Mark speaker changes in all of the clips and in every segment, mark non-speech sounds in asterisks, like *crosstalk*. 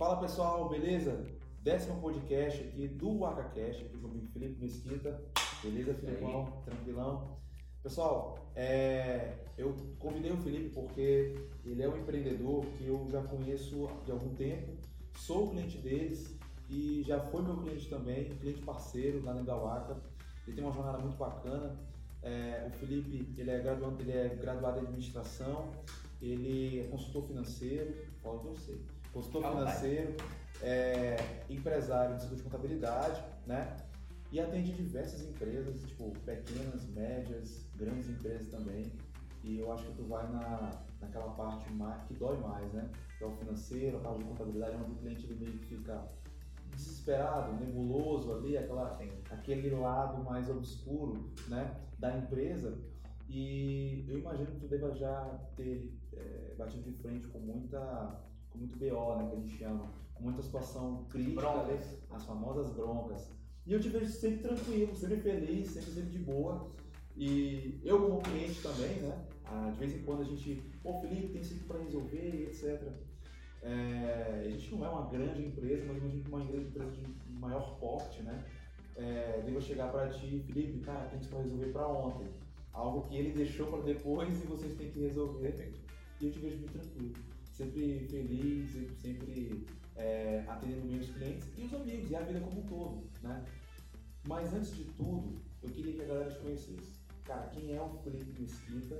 Speaker 1: Fala pessoal, beleza? Décimo podcast aqui do AcaCast, aqui comigo Felipe Mesquita. Beleza, Filipão? Tranquilão? Pessoal, é, eu convidei o Felipe porque ele é um empreendedor que eu já conheço de algum tempo, sou cliente deles e já foi meu cliente também, cliente parceiro da Nendawaka. Ele tem uma jornada muito bacana. É, o Felipe ele é, graduado, ele é graduado em administração, ele é consultor financeiro, pode eu sei, consultor financeiro, é, empresário de de contabilidade, né? E atende diversas empresas, tipo pequenas, médias, grandes empresas também. E eu acho que tu vai na, naquela parte mais, que dói mais, né? Que é o financeiro, a parte de contabilidade, onde o cliente ele meio que fica desesperado, nebuloso ali, aquela, aquele lado mais obscuro né, da empresa. E eu imagino que tu deva já ter é, batido de frente com muita com muito BO, né, que a gente chama, com muita situação crítica,
Speaker 2: Broncas.
Speaker 1: as famosas broncas. E eu te vejo sempre tranquilo, sempre feliz, sempre, sempre de boa. E eu como cliente também, né? ah, De vez em quando a gente, pô Felipe, tem isso aqui para resolver, etc. É, a gente não é uma grande empresa, mas a gente é uma grande empresa de maior porte, né? É, devo chegar para ti, Felipe, cara, tem isso para resolver para ontem. Algo que ele deixou para depois *laughs* e vocês têm que resolver. E eu te vejo muito tranquilo, sempre feliz, sempre, é, atendendo bem os clientes e os amigos, e a vida como um todo, né? Mas antes de tudo, eu queria que a galera te conhecesse. Cara, quem é o Felipe Mesquita?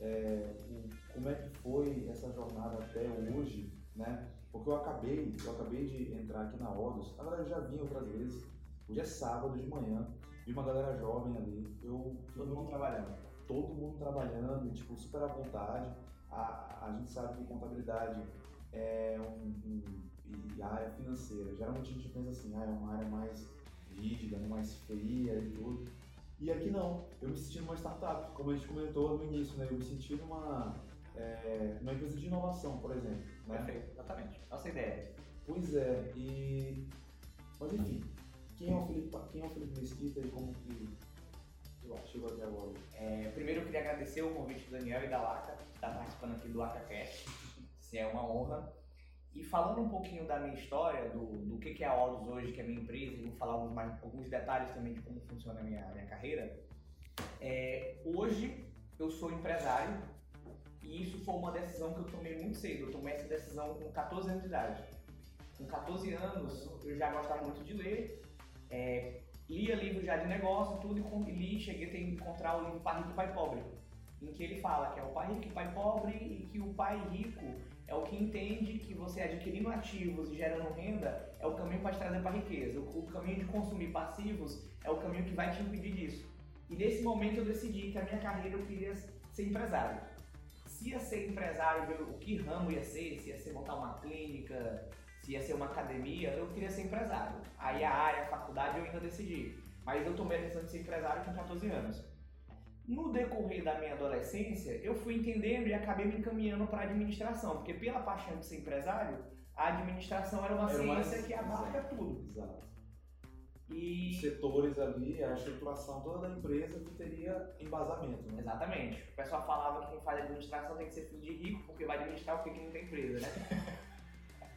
Speaker 1: É, o, como é que foi essa jornada até hoje, né? Porque eu acabei, eu acabei de entrar aqui na na verdade eu já vim outras vezes, hoje é sábado de manhã, vi uma galera jovem ali, eu...
Speaker 2: Todo mundo trabalhando.
Speaker 1: Todo mundo trabalhando, tipo, super à vontade, a, a gente sabe que contabilidade é um, um, e a área financeira, geralmente a gente pensa assim, ah, é uma área mais rígida, né, mais fria e tudo, e aqui não, eu me senti numa startup, como a gente comentou no início, né? Eu me senti numa, é, numa empresa de inovação, por exemplo. Né?
Speaker 2: Perfeito, exatamente. Nossa ideia.
Speaker 1: Pois é, e. Mas enfim, quem é o Felipe, quem é o Felipe Mesquita e como que chegou até?
Speaker 2: É, primeiro eu queria agradecer o convite do Daniel e da Laca, que está participando aqui do AcaCast. Isso é uma honra. E falando um pouquinho da minha história, do, do que, que é a Olus hoje, que é a minha empresa, e vou falar alguns, mais, alguns detalhes também de como funciona a minha, minha carreira. É, hoje eu sou empresário e isso foi uma decisão que eu tomei muito cedo. Eu tomei essa decisão com 14 anos de idade. Com 14 anos eu já gostava muito de ler, é, lia livros já de negócio, tudo, e li, cheguei a encontrar o livro Pai Rico e Pai Pobre em que ele fala que é o pai rico e o pai pobre e que o pai rico é o que entende que você adquirindo ativos e gerando renda é o caminho para te trazer para a riqueza. O, o, caminho de consumir passivos é o caminho que vai te impedir disso. E nesse momento eu decidi que a minha carreira eu queria ser empresário. Se ia ser empresário, o que ramo ia ser, se ia ser montar uma clínica, se ia ser uma academia, eu queria ser empresário. Aí a área, a faculdade eu ainda decidi. Mas eu tomei a decisão de ser empresário com 14 anos. No decorrer da minha adolescência, eu fui entendendo e acabei me encaminhando para a administração, porque pela paixão de ser empresário, a administração era uma era ciência mais... que abarca Exato. tudo.
Speaker 1: Exato. E... Setores ali, a estruturação toda da empresa que teria embasamento. Né?
Speaker 2: Exatamente. O pessoal falava que quem faz administração tem que ser filho de rico, porque vai administrar o que não tem empresa, né? *laughs*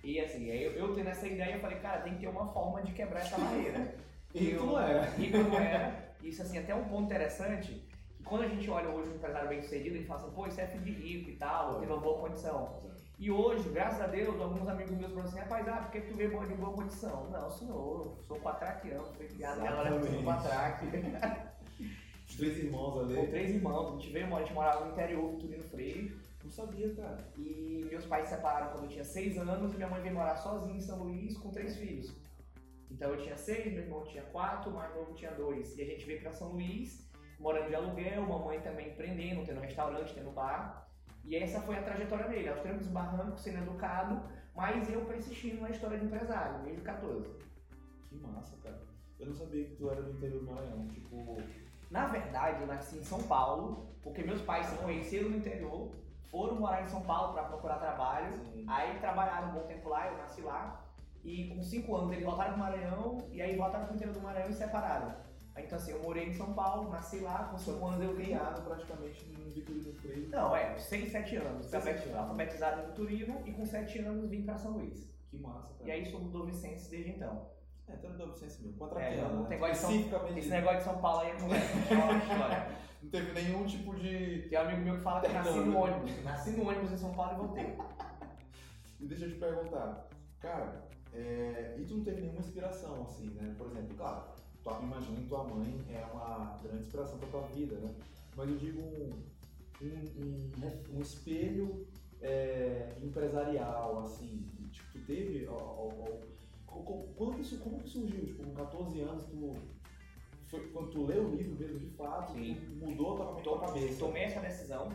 Speaker 2: e assim, eu, eu tendo essa ideia, eu falei, cara, tem que ter uma forma de quebrar essa barreira.
Speaker 1: rico não era.
Speaker 2: Rico não era. Isso, assim, até um ponto interessante quando a gente olha hoje um empresário bem sucedido, a gente fala assim, pô, isso é filho de rico e tal, teve uma boa condição. E hoje, graças a Deus, alguns amigos meus falam assim, rapaz, ah, por que tu veio de boa condição? Não, senhor, eu sou quatraquiano, fui criado
Speaker 1: agora sou quatraque. *laughs* Os três irmãos ali.
Speaker 2: Três irmãos, a gente veio, a gente morava no interior, Vitorino Freire.
Speaker 1: Sabia, cara.
Speaker 2: E meus pais se separaram quando eu tinha seis anos e minha mãe veio morar sozinha em São Luís com três filhos. Então eu tinha seis, meu irmão tinha quatro, mais novo tinha dois. E a gente veio para São Luís morando de aluguel, mamãe também empreendendo, tendo restaurante, tendo bar. E essa foi a trajetória dele, aos trancos barrancos, sendo educado, mas eu persistindo na história de empresário, desde 14.
Speaker 1: Que massa, cara. Eu não sabia que tu era do interior do Maranhão, tipo...
Speaker 2: Na verdade, eu nasci em São Paulo, porque meus pais se conheceram no interior, foram morar em São Paulo para procurar trabalho, Sim. aí trabalharam um bom tempo lá, eu nasci lá, e com 5 anos eles voltaram pro Maranhão, e aí voltaram pro interior do Maranhão e separaram. Então, assim, eu morei em São Paulo, nasci lá, com 5 anos eu vim.
Speaker 1: Praticamente no Vitorino Freire.
Speaker 2: Não, é, 6, 7 anos. Alfabetizado em Vitorino e com 7 anos vim para São Luís.
Speaker 1: Que massa, cara.
Speaker 2: E aí sou do Dovicense desde então.
Speaker 1: É, então é do Vicente mesmo.
Speaker 2: É,
Speaker 1: Contrapiano,
Speaker 2: não
Speaker 1: né?
Speaker 2: tem
Speaker 1: Especificamente.
Speaker 2: Esse negócio de São Paulo aí é uma *laughs* história.
Speaker 1: Não teve nenhum tipo de.
Speaker 2: Tem um amigo meu que fala que nasci
Speaker 1: Não,
Speaker 2: no
Speaker 1: não.
Speaker 2: ônibus. Nasci no ônibus em São Paulo e voltei.
Speaker 1: E deixa eu te perguntar, cara, é, e tu não teve nenhuma inspiração, assim, né? Por exemplo, claro, tu imagina que tua mãe é uma grande inspiração pra tua vida, né? Mas eu digo um, um, um, um espelho é, empresarial, assim, tipo, tu teve, ó, ó, ó, co- co- quando isso, como que surgiu? Tipo, com 14 anos, tu, foi, quando tu leu o livro mesmo, de fato, mudou totalmente tua cabeça.
Speaker 2: Tomei essa decisão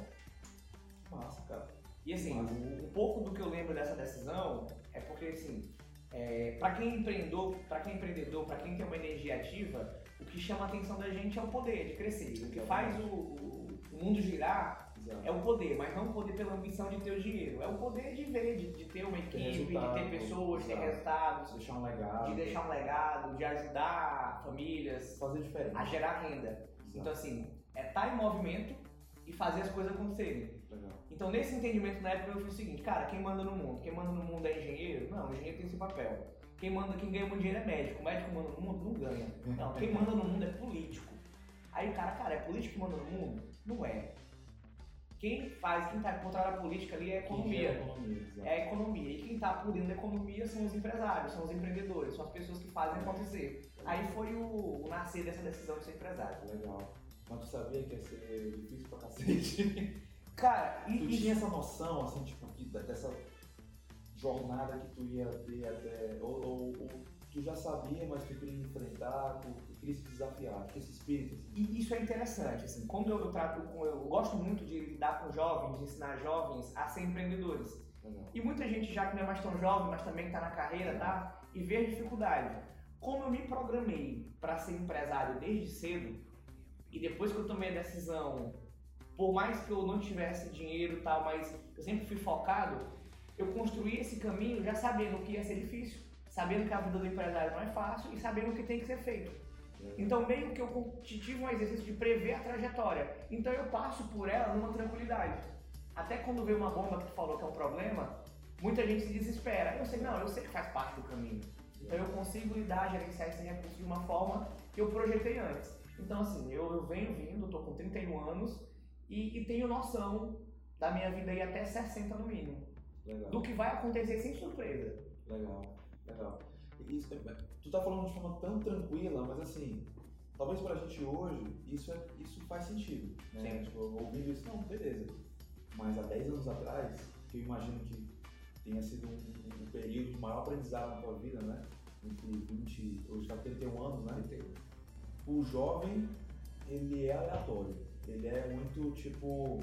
Speaker 1: Massa, cara.
Speaker 2: E assim,
Speaker 1: Massa.
Speaker 2: um um pouco do que eu lembro dessa decisão é porque assim, é, para quem empreendedor, para quem é empreendedor, para quem tem uma energia ativa, o que chama a atenção da gente é o poder de crescer. O que faz o, o- o mundo girar
Speaker 1: Exato.
Speaker 2: é o poder, mas não o poder pela ambição de ter o dinheiro. É o poder de ver, de, de ter uma equipe, de ter pessoas, ter
Speaker 1: exato.
Speaker 2: resultados,
Speaker 1: deixar um legado.
Speaker 2: de deixar um legado, de ajudar famílias
Speaker 1: fazer diferente.
Speaker 2: a gerar renda. Então assim, é estar em movimento e fazer as coisas acontecerem.
Speaker 1: Legal.
Speaker 2: Então, nesse entendimento na época, eu fiz o seguinte, cara, quem manda no mundo? Quem manda no mundo é engenheiro? Não, o engenheiro tem esse papel. Quem manda, quem ganha muito dinheiro é médico. O médico manda no mundo? Não ganha. Não, quem manda no mundo é político. Aí o cara, cara, é político que manda no mundo? Não é. Quem faz, quem tá por trás da política ali é a economia.
Speaker 1: gera economia, exato.
Speaker 2: É a economia. E quem tá por dentro da economia são os empresários, são os empreendedores, são as pessoas que fazem acontecer. Aí foi o, o nascer dessa decisão de ser empresário.
Speaker 1: Legal. Mas tu sabia que ia ser difícil pra cacete? *laughs*
Speaker 2: Cara, e,
Speaker 1: tu tinha essa noção, assim, tipo, dessa jornada que tu ia ter até. Ou, ou- ou tu já sabia, mas tu queria enfrentar, tu, tu queria se desafiar, esse espírito, assim.
Speaker 2: E isso é interessante, assim, quando eu, eu trato com, eu gosto muito de lidar com jovens, de ensinar jovens a ser empreendedores.
Speaker 1: Legal.
Speaker 2: E muita gente já que não é mais tão jovem, mas também está na carreira, tá? E vê a dificuldade. Como eu me programei para ser empresário desde cedo, e depois que eu tomei a decisão, por mais que eu não tivesse dinheiro e tal, mas eu sempre fui focado, eu construí esse caminho já sabendo que ia ser difícil, sabendo que a vida do empresário não é fácil e sabendo o que tem que ser feito. Então, meio que eu tive um exercício de prever a trajetória. Então, eu passo por ela numa tranquilidade. Até quando vê uma bomba que tu falou que é um problema, muita gente se desespera. Eu sei, não, eu sei que faz parte do caminho. Então, eu consigo lidar, gerenciar esse recurso de uma forma que eu projetei antes. Então, assim, eu, eu venho vindo, estou com 31 anos e, e tenho noção da minha vida aí até 60 no mínimo.
Speaker 1: Legal.
Speaker 2: Do que vai acontecer sem surpresa.
Speaker 1: Legal, legal. Isso, é- tu tá falando de forma tão tranquila, mas assim, talvez pra gente hoje isso, é, isso faz sentido. Né?
Speaker 2: Sim.
Speaker 1: Tipo, ouvindo isso, não, beleza. Mas há 10 anos atrás, que eu imagino que tenha sido um, um- um período de maior aprendizado na tua vida, né? Entre 20, hoje tá 31 anos, né? O jovem, ele é aleatório. Ele é muito tipo,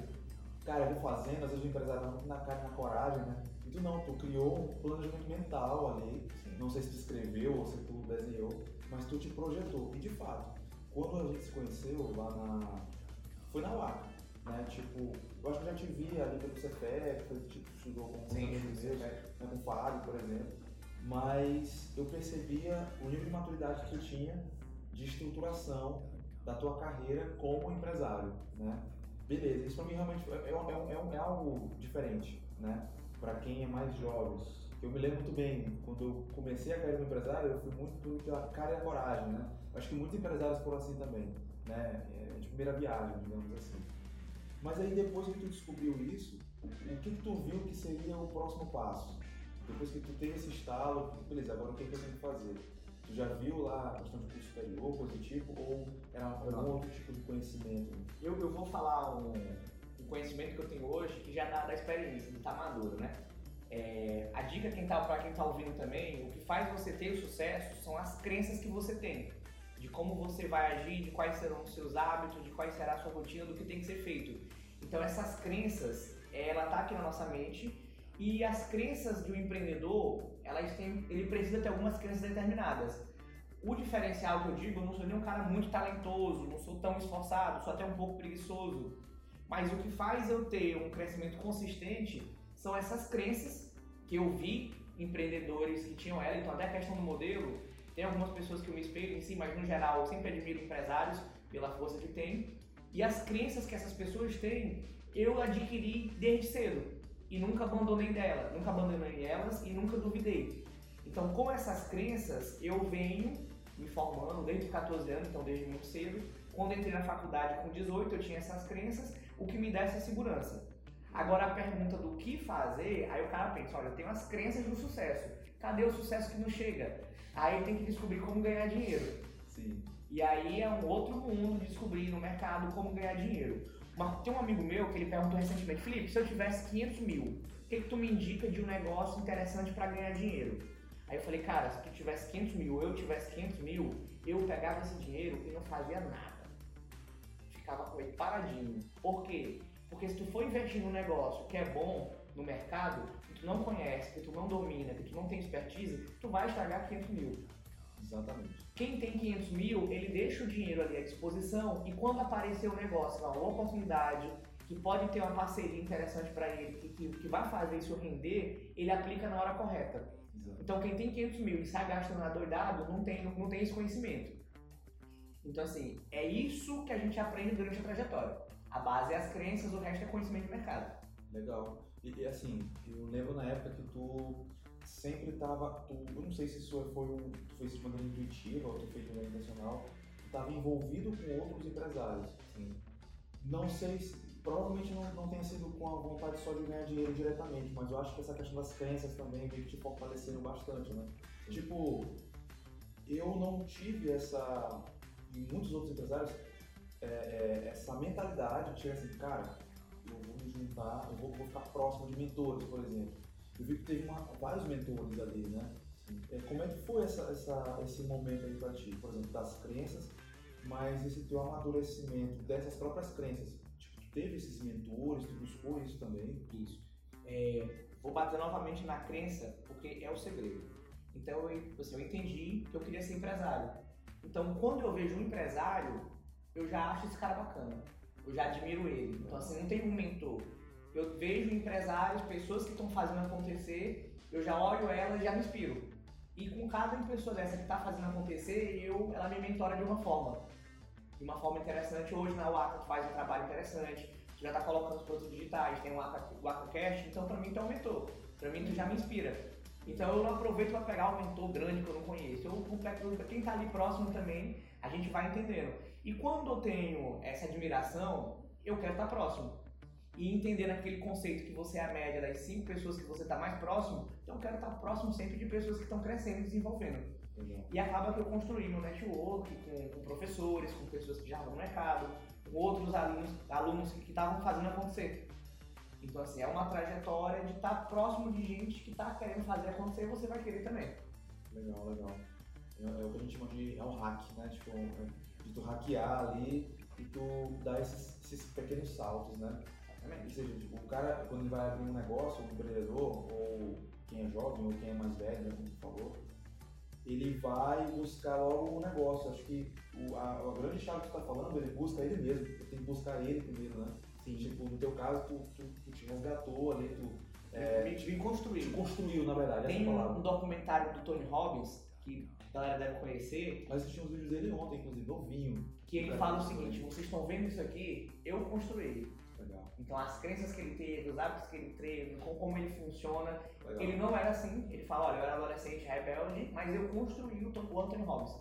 Speaker 1: cara, eu vou fazendo, às vezes o empresário tá muito na cara e na coragem, né? Não, tu criou um planejamento mental ali. Não sei se tu escreveu ou se tu desenhou, mas tu te projetou. E de fato, quando a gente se conheceu lá na. Foi na UAC, né? Tipo, eu acho que eu já te vi ali pelo foi tipo, estudou com
Speaker 2: Sim,
Speaker 1: amigos meus, né, com o Fábio, por exemplo. Mas eu percebia o nível de maturidade que tu tinha de estruturação da tua carreira como empresário, né? Beleza, isso pra mim realmente é, é, é, é, é algo diferente, né? Pra quem é mais jovem. Eu me lembro muito bem, quando eu comecei a carreira como empresário, eu fui muito pela cara e a coragem, né? Acho que muitos empresários foram assim também, né? É, de primeira viagem, digamos assim. Mas aí depois que tu descobriu isso, o que, que tu viu que seria o próximo passo? Depois que tu teve esse estalo, beleza, agora o que, que eu tenho que fazer? Tu já viu lá a questão de curso superior, coisa do tipo, ou era algum outro tipo de conhecimento?
Speaker 2: Eu, eu vou falar um, conhecimento que eu tenho hoje que já dá da experiência, não tá maduro, né? É, a dica quem tá, para quem tá ouvindo também, o que faz você ter o sucesso são as crenças que você tem. De como você vai agir, de quais serão os seus hábitos, de qual será a sua rotina, do que tem que ser feito. Então essas crenças, ela tá aqui na nossa mente e as crenças de um empreendedor, elas têm, ele precisa ter algumas crenças determinadas. O diferencial que eu digo, eu não sou nem um cara muito talentoso, não sou tão esforçado, sou até um pouco preguiçoso. Mas o que faz eu ter um crescimento consistente são essas crenças que eu vi empreendedores que tinham ela, então até a questão do modelo, tem algumas pessoas que eu me espelho em si, mas no geral eu sempre admiro empresários pela força que tem. E as crenças que essas pessoas têm, eu adquiri desde cedo e nunca abandonei dela, nunca abandonei elas e nunca duvidei. Então, com essas crenças, eu venho me formando desde os 14 anos, então desde muito cedo. Quando entrei na faculdade com 18, eu tinha essas crenças, o que me dá essa segurança. Agora a pergunta do que fazer, aí o cara pensa, olha, eu tenho as crenças do sucesso. Cadê o sucesso que não chega? Aí tem que descobrir como ganhar dinheiro.
Speaker 1: Sim.
Speaker 2: E aí é um outro mundo de descobrir no mercado como ganhar dinheiro. Uma, tem um amigo meu que ele perguntou recentemente, Felipe, se eu tivesse 500 mil, o que, que tu me indica de um negócio interessante para ganhar dinheiro? Aí eu falei, cara, se tu tivesse 500 mil, eu tivesse 500 mil, eu pegava esse dinheiro e não fazia nada. Ficava com ele paradinho. Por quê? Porque se tu for investir num negócio que é bom no mercado, que tu não conhece, que tu não domina, que tu não tem expertise, tu vai estragar 500 mil.
Speaker 1: Exatamente.
Speaker 2: Quem tem 500 mil, ele deixa o dinheiro ali à disposição e quando aparecer um negócio, uma oportunidade, que pode ter uma parceria interessante para ele, que, que, que, vai fazer isso render, ele aplica na hora correta.
Speaker 1: Exato.
Speaker 2: Então quem tem 500 mil e sai gastando adoidado, não tem, não tem esse conhecimento. Então assim, é isso que a gente aprende durante a trajetória. A base é as crenças, o resto é conhecimento de mercado.
Speaker 1: Legal. E, assim, eu lembro na época que tu sempre tava, tu, eu não sei se isso foi um, tu fez de maneira intuitiva ou tu fez de maneira intencional, tu estava envolvido com outros empresários.
Speaker 2: Sim.
Speaker 1: Não sei se, provavelmente não, não tenha sido com a vontade só de ganhar dinheiro diretamente, mas eu acho que essa questão das crenças também veio te fortalecendo bastante, né?
Speaker 2: Sim.
Speaker 1: Tipo, eu não tive essa, e muitos outros empresários, é, é, essa mentalidade de assim, cara, eu vou me juntar, eu vou, vou ficar próximo de mentores, por exemplo. Eu vi que teve uma, vários mentores ali, né? É, como é que foi essa, essa, esse momento aí pra ti, por exemplo, das crenças, mas esse teu amadurecimento dessas próprias crenças? Tipo, tu teve esses mentores, tu buscou isso também?
Speaker 2: Isso. É, vou bater novamente na crença, porque é o segredo. Então eu, assim, eu entendi que eu queria ser empresário. Então quando eu vejo um empresário, eu já acho esse cara bacana. Eu já admiro ele. Então assim, não tem um mentor. Eu vejo empresários, pessoas que estão fazendo acontecer, eu já olho ela e já me inspiro. E com cada pessoa dessa que está fazendo acontecer, eu, ela me mentora de uma forma. De uma forma interessante. Hoje na UACA tu faz um trabalho interessante, tu já está colocando os produtos digitais, tem o ACA, o AcaCast, então para mim tu é um mentor. Para mim tu já me inspira. Então eu não aproveito para pegar um mentor grande que eu não conheço. Eu pego quem está ali próximo também, a gente vai entendendo. E quando eu tenho essa admiração, eu quero estar próximo. E entender aquele conceito que você é a média das cinco pessoas que você está mais próximo, então eu quero estar próximo sempre de pessoas que estão crescendo e desenvolvendo.
Speaker 1: Legal.
Speaker 2: E acaba que eu construí meu network com, com professores, com pessoas que já estão no mercado, com outros alunos, alunos que estavam fazendo acontecer. Então, assim, é uma trajetória de estar próximo de gente que está querendo fazer acontecer e você vai querer também.
Speaker 1: Legal, legal. É, é o que a gente chama de. É um hack, né? Tipo, de tu hackear ali e tu dar esses, esses pequenos saltos, né? Ou seja, tipo, o cara, quando ele vai abrir um negócio, um empreendedor, ou quem é jovem, ou quem é mais velho, né, como tu falou, ele vai buscar logo um negócio. Acho que o, a, a grande chave que tu tá falando, ele busca ele mesmo. Ele tem que buscar ele primeiro, né?
Speaker 2: Sim.
Speaker 1: Tipo, no teu caso, tu, tu, tu te resgatou ali, tu é,
Speaker 2: me, me
Speaker 1: te
Speaker 2: construir.
Speaker 1: construiu, na verdade,
Speaker 2: Tem
Speaker 1: essa
Speaker 2: um, um documentário do Tony Robbins, que a galera deve conhecer,
Speaker 1: Mas assisti uns vídeos dele ontem, inclusive, novinho.
Speaker 2: que ele fala o seguinte, vocês estão vendo isso aqui, eu construí.
Speaker 1: Legal,
Speaker 2: Então as crenças que ele teve, os hábitos que ele teve, com como ele funciona.
Speaker 1: legal.
Speaker 2: Ele não era assim, ele fala, olha, eu era adolescente rebelde, mas eu construí o, o Anthony Robbins.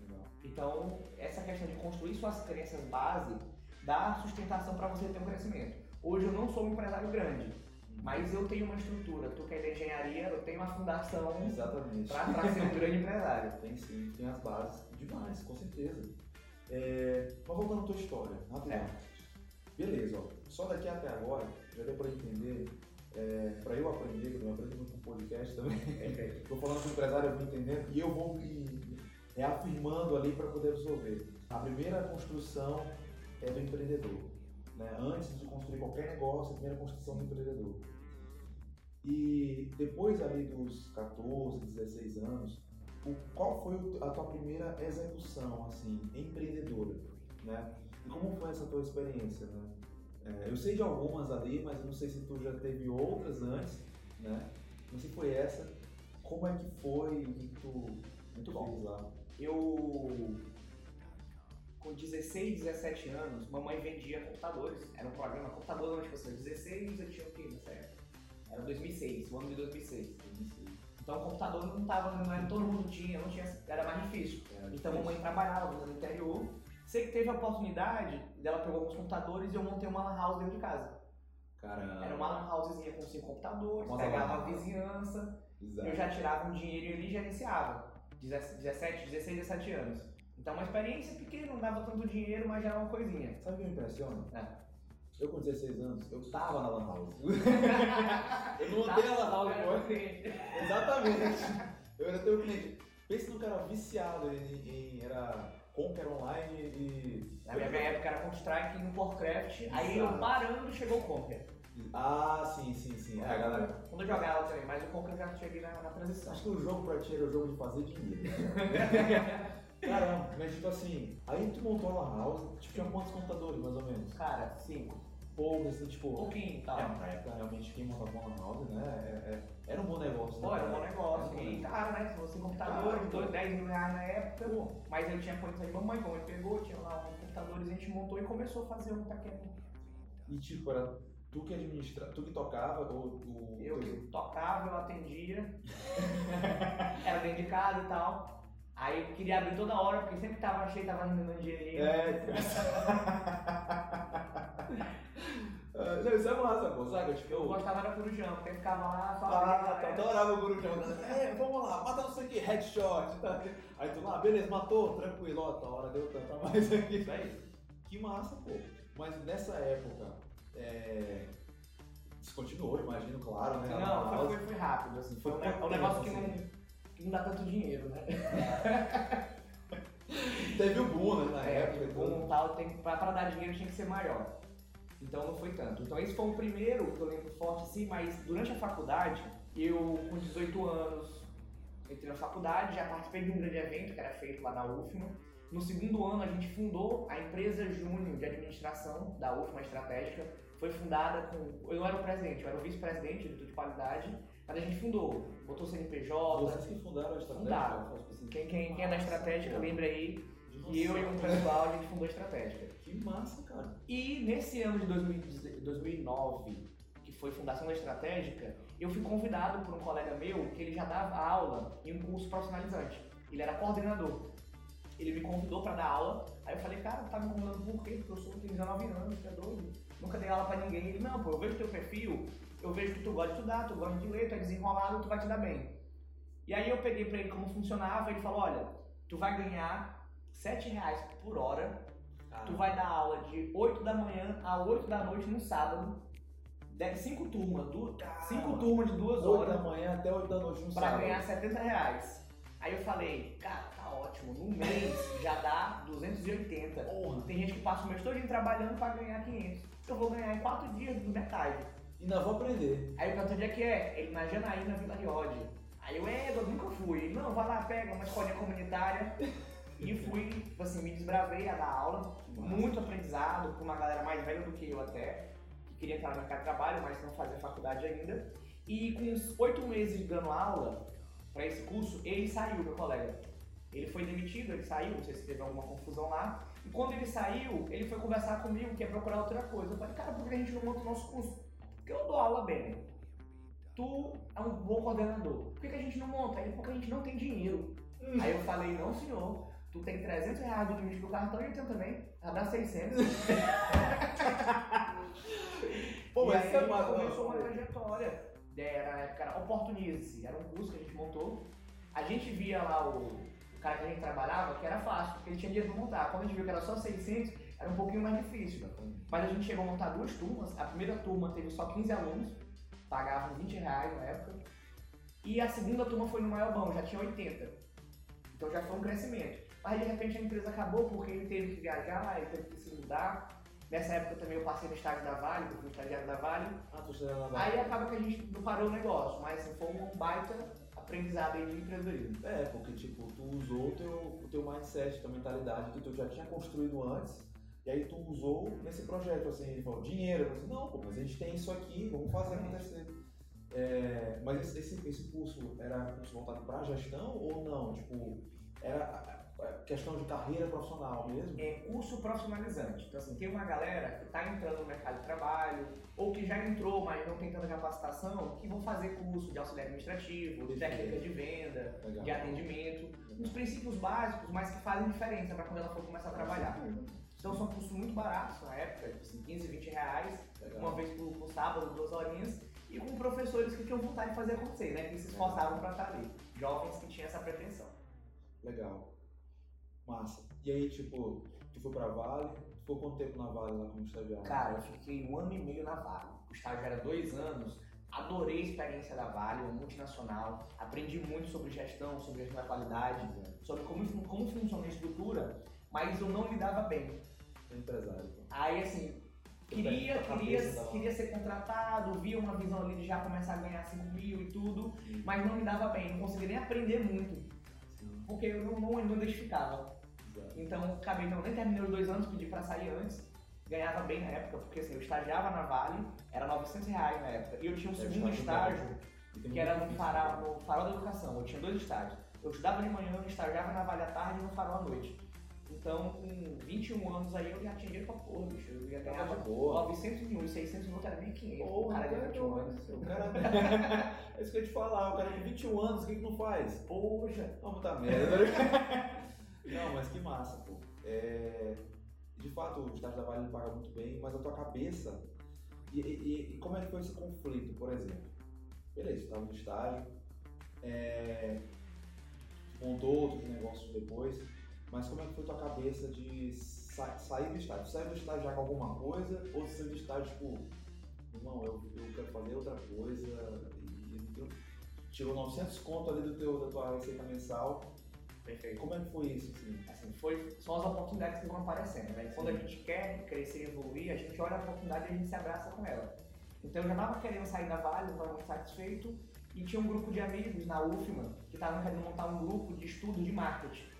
Speaker 1: legal.
Speaker 2: Então, essa questão de construir suas crenças base dá sustentação para você ter um crescimento. Hoje eu não sou um empresário grande, mas eu tenho uma estrutura. Tu que é da engenharia, eu tenho uma fundação para ser um grande empresário. *laughs*
Speaker 1: Tem sim, tem as bases demais, com certeza. É, mas voltando à tua história, rapidão.
Speaker 2: Certo.
Speaker 1: Beleza, ó. Só daqui até agora, já deu pra entender, é, pra eu aprender, que eu aprendo muito com podcast também. *laughs* Tô falando com o empresário, eu vou entendendo, e eu vou me reafirmando ali para poder absorver. A primeira construção é do empreendedor. Né? Antes de construir qualquer negócio, a primeira construção do empreendedor. E depois ali dos 14, 16 anos, o- qual foi a tua primeira execução, assim, empreendedora, né? E como foi essa tua experiência, né? É, eu sei de algumas ali, mas não sei se tu já teve outras antes, né? Não sei se foi essa. Como é que foi? O que tu,
Speaker 2: Muito bom.
Speaker 1: fez lá?
Speaker 2: Eu, com 16, 17 anos, mamãe vendia computadores. Era um programa computador, tipo assim, 16 eu tinha o quê nessa época? Era 2006, o ano de 2006. Então o computador não tava, não era todo mundo tinha, não tinha, era mais difícil.
Speaker 1: Era
Speaker 2: Então a mamãe trabalhava no interior. Sei que teve a oportunidade dela pegou alguns computadores e eu montei uma lan house dentro de casa.
Speaker 1: Caramba.
Speaker 2: Era uma lan housezinha com cinco computadores,
Speaker 1: Nossa,
Speaker 2: pegava a vizinhança,
Speaker 1: Exato.
Speaker 2: eu já tirava um dinheiro e já iniciava. 17, 16, 17 anos. Então uma experiência pequena, não dava tanto dinheiro, mas já era uma coisinha.
Speaker 1: Sabe o que me impressiona?
Speaker 2: É.
Speaker 1: Eu com 16 anos, eu tava na Lan House. *laughs* eu não montei a Lan House, pô. Exatamente. Eu era teu cliente. Pensa no cara viciado em, em- era Conquer Online e.
Speaker 2: Na minha época era Counter-Strike e Warcraft, aí eu parando chegou o Conquer.
Speaker 1: Ah, sim, sim, sim. É, galera.
Speaker 2: Quando eu jogava também, mas o Conquer já cheguei na, na transição.
Speaker 1: Acho que o jogo pra ti era o jogo de fazer dinheiro. *laughs* Caramba, mas tipo assim, aí tu montou a Lan House, tipo, tinha quantos computadores mais ou menos?
Speaker 2: Cara, cinco.
Speaker 1: Poucos, assim, tipo.
Speaker 2: Pouquinho e tal.
Speaker 1: É, na época realmente quem montava uma House, né? é- é- era um bom negócio. né,
Speaker 2: Pô, era um bom negócio. E caro, né? Se você computador,
Speaker 1: pô.
Speaker 2: 10 mil reais na época.
Speaker 1: Pô,
Speaker 2: Mas eu tinha condição de mamãe, mamãe pegou, tinha lá uns computadores, a gente montou e começou a fazer um pequeno.
Speaker 1: E tipo, era tu que administra, tu que tocava, ou o.
Speaker 2: Eu
Speaker 1: teu-
Speaker 2: que tocava, eu atendia. *laughs* Era dentro de casa e tal. Aí eu queria abrir toda hora, porque sempre tava cheio, tava rendendo dinheirinho.
Speaker 1: É. Ah, *laughs* Não, isso é massa, pô, sabe? Tipo,
Speaker 2: Eu gostava da Corujão, porque ficava lá só.
Speaker 1: Ah, tá, adorava o Guru Jones. É, vamos lá, mata não sei o que, headshot. Tá? *laughs* Aí tu lá, beleza, matou, tranquilo, ó, tá hora deu tanto a mais aqui.
Speaker 2: Isso aí.
Speaker 1: Que massa, pô. Mas nessa época, é... descontinuou, imagino, claro, né?
Speaker 2: Não, foi, foi, rápido, assim. Foi um, negócio que não,
Speaker 1: assim?
Speaker 2: Não dá tanto dinheiro, né? *laughs*
Speaker 1: Teve o boom, né, na
Speaker 2: É,
Speaker 1: época. e tudo.
Speaker 2: um tal, tem, pra, pra dar dinheiro tinha que ser maior. Então não foi tanto. Então esse foi o primeiro que eu lembro forte assim, mas durante a faculdade, eu com 18 anos entrei na faculdade, já participei de um grande evento que era feito lá na UFMA. No segundo ano a gente fundou a empresa Júnior de administração da UFMA Estratégica. Foi fundada com. Eu não era o presidente, eu era o vice-presidente, diretor de qualidade, mas a gente fundou, botou CNPJ.
Speaker 1: Vocês que fundaram a estratégia?
Speaker 2: Fundaram.
Speaker 1: assim,
Speaker 2: Quem, quem, quem é da estratégica, lembra aí, e eu e um pessoal, a gente fundou a estratégica.
Speaker 1: Que massa, cara.
Speaker 2: E nesse ano de 2010 2009, que foi Fundação da Estratégica, eu fui convidado por um colega meu que ele já dava aula em um curso profissionalizante. Ele era coordenador. Ele me convidou para dar aula. Aí eu falei, cara, tá me convidando por quê? Porque eu sou tenho 19 anos, é doido. Nunca dei aula pra ninguém. Ele, não, pô, eu vejo teu perfil, eu vejo que tu gosta de estudar, tu gosta de ler, tu é desenrolado, tu vai te dar bem. E aí eu peguei pra ele como funcionava ele falou, olha, tu vai ganhar 7 reais por hora Tu vai dar aula de 8 da manhã a 8 da noite no sábado. Deve 5 turmas, 5 turmas de 2
Speaker 1: 8 da
Speaker 2: horas
Speaker 1: manhã até 8 da noite no
Speaker 2: pra
Speaker 1: sábado.
Speaker 2: ganhar 70 reais. Aí eu falei, cara, tá ótimo, no mês já dá 280.
Speaker 1: Porra.
Speaker 2: Tem gente que passa o mês todo trabalhando pra ganhar 500. Eu vou ganhar em 4 dias, metade.
Speaker 1: Ainda vou aprender.
Speaker 2: Aí eu perguntei onde é que é? Ele na Janaína Vila Riode. Aí eu, é, eu nunca fui. Ele, não, vai lá, pega uma escolinha comunitária. E fui, tipo assim, me desbravei a dar aula. Muito aprendizado, com uma galera mais velha do que eu até, que queria entrar no mercado de trabalho, mas não fazia faculdade ainda. E com uns oito meses dando aula para esse curso, ele saiu, meu colega. Ele foi demitido, ele saiu, não sei se teve alguma confusão lá. E quando ele saiu, ele foi conversar comigo, que ia procurar outra coisa. Eu falei, cara, por que a gente não monta o nosso curso? Porque eu dou aula bem. Tu é um bom coordenador. Por que, que a gente não monta? Ele, porque a gente não tem dinheiro. Aí eu falei, não senhor, tu tem 300 reais do limite do cartão e eu tenho também. Já dá 600.
Speaker 1: Pô,
Speaker 2: e
Speaker 1: mas
Speaker 2: aí
Speaker 1: é massa.
Speaker 2: começou uma
Speaker 1: né?
Speaker 2: trajetória. Era, na época era Oportunize-se, era um curso que a gente montou. A gente via lá o, o cara que a gente trabalhava, que era fácil, porque ele tinha dinheiro pra montar. Quando a gente viu que era só 600, era um pouquinho mais difícil. Mas a gente chegou a montar duas turmas. A primeira turma teve só 15 alunos, pagavam 20 reais na época. E a segunda turma foi no Maiobão, já tinha 80. Então já foi um crescimento. Mas de repente a empresa acabou porque ele teve que viajar, ele teve que se mudar. Nessa época também eu passei no estágio da Vale, eu fui estagiário da Vale.
Speaker 1: Ah, tu está na
Speaker 2: Aí acaba que a gente não parou o negócio, mas assim, foi um baita aprendizado aí de empreendedorismo.
Speaker 1: É, porque tipo, tu usou o teu, o teu mindset, tua mentalidade que tu já tinha construído antes, e aí tu usou nesse projeto, assim, ele falou, dinheiro, eu falei não, pô, mas a gente tem isso aqui, vamos fazer acontecer. É, mas esse, esse, curso era curso voltado para gestão ou não? Tipo, era questão de carreira profissional mesmo?
Speaker 2: É curso profissionalizante. Então, assim, tem uma galera que está entrando no mercado de trabalho, ou que já entrou, mas não tem tanta capacitação, que vão fazer curso de auxiliar administrativo, de técnica de venda,
Speaker 1: Legal.
Speaker 2: de atendimento, uns princípios básicos, mas que fazem diferença para quando ela for começar a trabalhar. Então, são cursos muito baratos na época, tipo assim, 15, 20 reais,
Speaker 1: Legal.
Speaker 2: uma vez por, por sábado, duas horinhas, e com professores que tinham vontade de fazer acontecer, né? Que se esforçavam para estar ali. Jovens que tinham essa pretensão.
Speaker 1: Legal. Massa. E aí, tipo, tu foi pra Vale, tu ficou quanto tempo na Vale lá como estagiário?
Speaker 2: Cara, eu fiquei um ano e meio na Vale. O estágio era dois anos. Adorei a experiência da Vale, uma multinacional. Aprendi muito sobre gestão, sobre gestão da qualidade, sobre como, como funciona a estrutura, mas eu não me dava bem.
Speaker 1: Empresário.
Speaker 2: Aí, assim, queria, queria, queria ser contratado, via uma visão ali de já começar a ganhar 5 mil e tudo, mas não me dava bem, não conseguia nem aprender muito,
Speaker 1: Sim,
Speaker 2: porque eu não, não, não identificava.
Speaker 1: exato.
Speaker 2: Então, acabei não, nem terminei os dois anos, pedi pra sair antes. Ganhava bem na época, porque assim, eu estagiava na Vale, era 900 reais na época. E eu tinha um
Speaker 1: É,
Speaker 2: segundo
Speaker 1: estágio
Speaker 2: que era no farol,
Speaker 1: né?
Speaker 2: no farol da educação. Eu tinha dois estágios. Eu estudava de manhã, estagiava na Vale à tarde e no farol à noite. Então, com 21 anos aí, eu já tinha dinheiro pra porra, bicho. Eu ia ganhar
Speaker 1: Tava de boa.
Speaker 2: 900 mil e 600 mil, era 1.500. O
Speaker 1: Porra,
Speaker 2: cara de
Speaker 1: cara,
Speaker 2: 21
Speaker 1: eu-
Speaker 2: anos.
Speaker 1: o cara... *laughs* é isso que eu ia te falar, o cara tem 21 anos, o que que não faz?
Speaker 2: Poxa,
Speaker 1: Vamos dar merda. *laughs* não, mas que massa, pô. É, De fato, o estágio da Vale ele paga muito bem, mas a tua cabeça. E, e- e como é que foi esse conflito, por exemplo? Beleza, estava no estágio, é, montou outros negócios depois, mas como é que foi tua cabeça de sa- sair do estágio? Saiu do estágio já com alguma coisa ou saiu do estágio tipo, irmão, eu, eu quero fazer outra coisa e, tirou 900 conto ali do teu, da tua receita mensal.
Speaker 2: perfeito.
Speaker 1: Como é que foi isso, assim?
Speaker 2: Assim, foi, são as oportunidades que vão aparecendo, né? Quando a gente quer crescer e evoluir, a gente olha a oportunidade e a gente se abraça com ela. Então eu já estava querendo sair da Vale, não estava muito satisfeito, e tinha um grupo de amigos na UFMA que estavam querendo montar um grupo de estudo de marketing.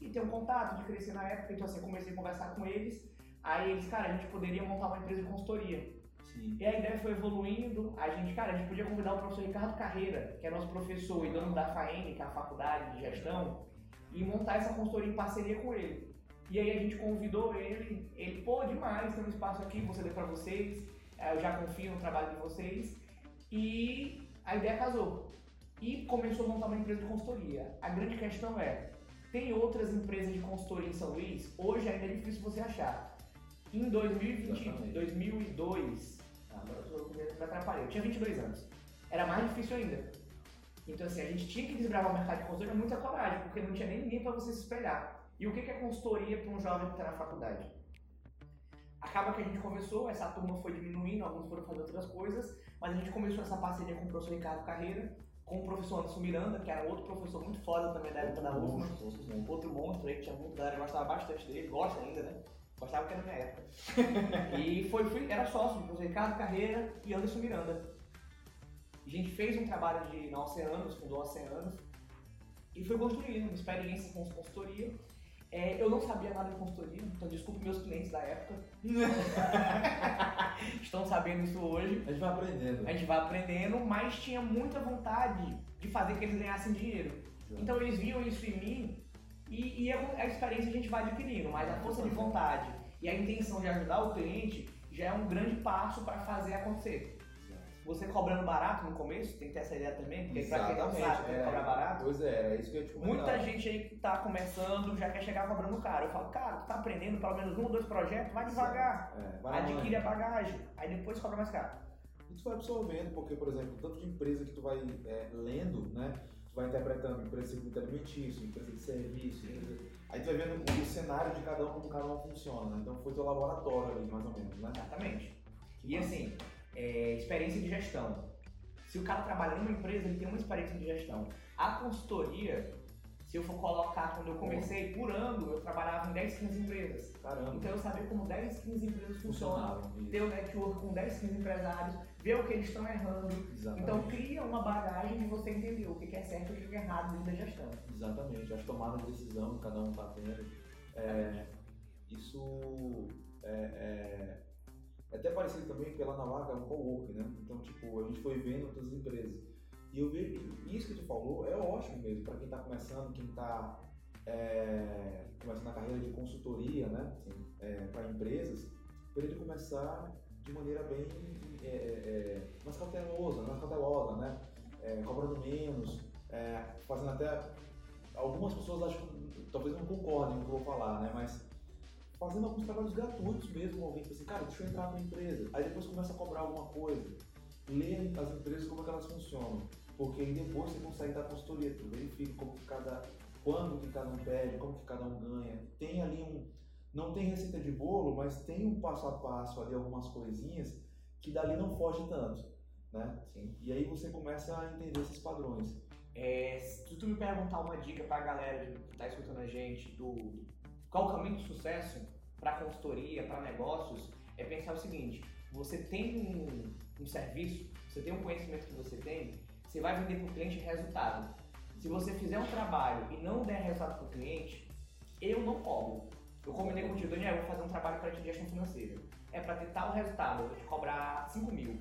Speaker 2: E ter um contato, de crescer na época, então assim, eu comecei a conversar com eles, aí eles, cara, a gente poderia montar uma empresa de consultoria.
Speaker 1: Sim.
Speaker 2: E a ideia foi evoluindo, a gente, cara, a gente podia convidar o professor Ricardo Carreira, que é nosso professor e dono da FAEN, que é a Faculdade de Gestão, e montar essa consultoria em parceria com ele. E aí a gente convidou ele, ele, pô, demais, tem um espaço aqui, vou ceder pra vocês, eh, eu já confio no trabalho de vocês. E a ideia casou. E começou a montar uma empresa de consultoria. A grande questão é, tem outras empresas de consultoria em São Luís? Hoje ainda é difícil você achar. Em 2020,
Speaker 1: Exatamente.
Speaker 2: 2002, ah, me atrapalhei, eu tinha 22 anos. Era mais difícil ainda. Então, assim, a gente tinha que desbravar o mercado de consultoria com muita coragem, porque não tinha nem ninguém para você se espelhar. E o que que é consultoria para um jovem que está na faculdade? Acaba que a gente começou, essa turma foi diminuindo, alguns foram fazer outras coisas, mas a gente começou essa parceria com o professor Ricardo Carreira, com o professor Anderson Miranda, que era outro professor muito foda também da época da UFMA, outro monstro aí que tinha muito, a galera gostava bastante dele, gosta ainda, né? Gostava que era na minha época. *laughs* e foi, era sócio do professor Ricardo Carreira e Anderson Miranda. A gente fez um trabalho de, na Oceanos, fundou Oceanos, e foi construindo uma experiência com consultoria. É, eu não sabia nada de consultoria, então desculpe meus clientes da época. *laughs* Estão sabendo isso hoje.
Speaker 1: A gente vai aprendendo.
Speaker 2: A gente vai aprendendo, mas tinha muita vontade de fazer que eles ganhassem dinheiro. Então eles viam isso em mim e, e a, a experiência a gente vai adquirindo, mas a força de vontade e a intenção de ajudar o cliente já é um grande passo para fazer acontecer. Você cobrando barato no começo, tem que ter essa ideia também, porque pra quem não sabe, tem que
Speaker 1: é.
Speaker 2: cobrar barato.
Speaker 1: Pois é, era isso que eu te comentar.
Speaker 2: Muita gente aí que tá começando já quer chegar cobrando caro. Eu falo, cara, tu tá aprendendo pelo menos um ou dois projetos, vai devagar,
Speaker 1: É, vai
Speaker 2: adquire a bagagem, aí depois cobra mais caro.
Speaker 1: E tu vai absorvendo, porque, por exemplo, tanto de empresa que tu vai é, lendo, né? Tu vai interpretando empresa de alimentício, empresa de serviço, empresa... aí tu vai vendo o, cenário de cada um, como cada um funciona, né? Então foi teu laboratório ali, mais ou menos, né?
Speaker 2: Exatamente. E assim, é, experiência de gestão. Se o cara trabalha numa empresa, ele tem uma experiência de gestão. A consultoria, se eu for colocar, quando eu comecei, por ano, eu trabalhava em 10, 15 empresas.
Speaker 1: Caramba,
Speaker 2: Então eu sabia como 10, 15 empresas funcionam,
Speaker 1: funcionava.
Speaker 2: ter o network com 10, 15 empresários, ver o que eles estão errando.
Speaker 1: Exatamente.
Speaker 2: Então cria uma bagagem de você entender o que é certo e o que é errado dentro da gestão.
Speaker 1: Exatamente, as tomadas de decisão cada um está tendo. É, isso é, é, é até parecido também, porque lá na vaga é um co-work, né? Então, tipo, a gente foi vendo outras empresas. E eu vejo, e isso que tu falou é ótimo mesmo, para quem está começando, quem está é, começa na carreira de consultoria, né? É, para empresas, para ele começar de maneira bem é, é, é, mais cautelosa, mais cautelosa, né? É, cobrando menos, é, fazendo até algumas pessoas acham talvez não concordem com o que eu vou falar, né? Mas fazendo alguns trabalhos gratuitos mesmo, alguém que assim, cara, deixa eu entrar na empresa. Aí depois começa a cobrar alguma coisa. Lê as empresas como é que elas funcionam. Porque aí depois você consegue dar consultoria, tu verifica como que cada, quando que cada um pede, como que cada um ganha. Tem ali um, não tem receita de bolo, mas tem um passo a passo ali, algumas coisinhas que dali não foge tanto, né?
Speaker 2: Sim.
Speaker 1: E aí você começa a entender esses padrões.
Speaker 2: É, se tu me perguntar uma dica pra galera que tá escutando a gente do qual o caminho do sucesso para consultoria, para negócios, é pensar o seguinte: você tem um, um, serviço, você tem um conhecimento que você tem, você vai vender para o cliente resultado. Se você fizer um trabalho e não der resultado para o cliente, eu não cobro. Eu combinei contigo, Daniel, eu vou fazer um trabalho para ti de gestão financeira. É para ter tal resultado, eu vou te cobrar 5 mil.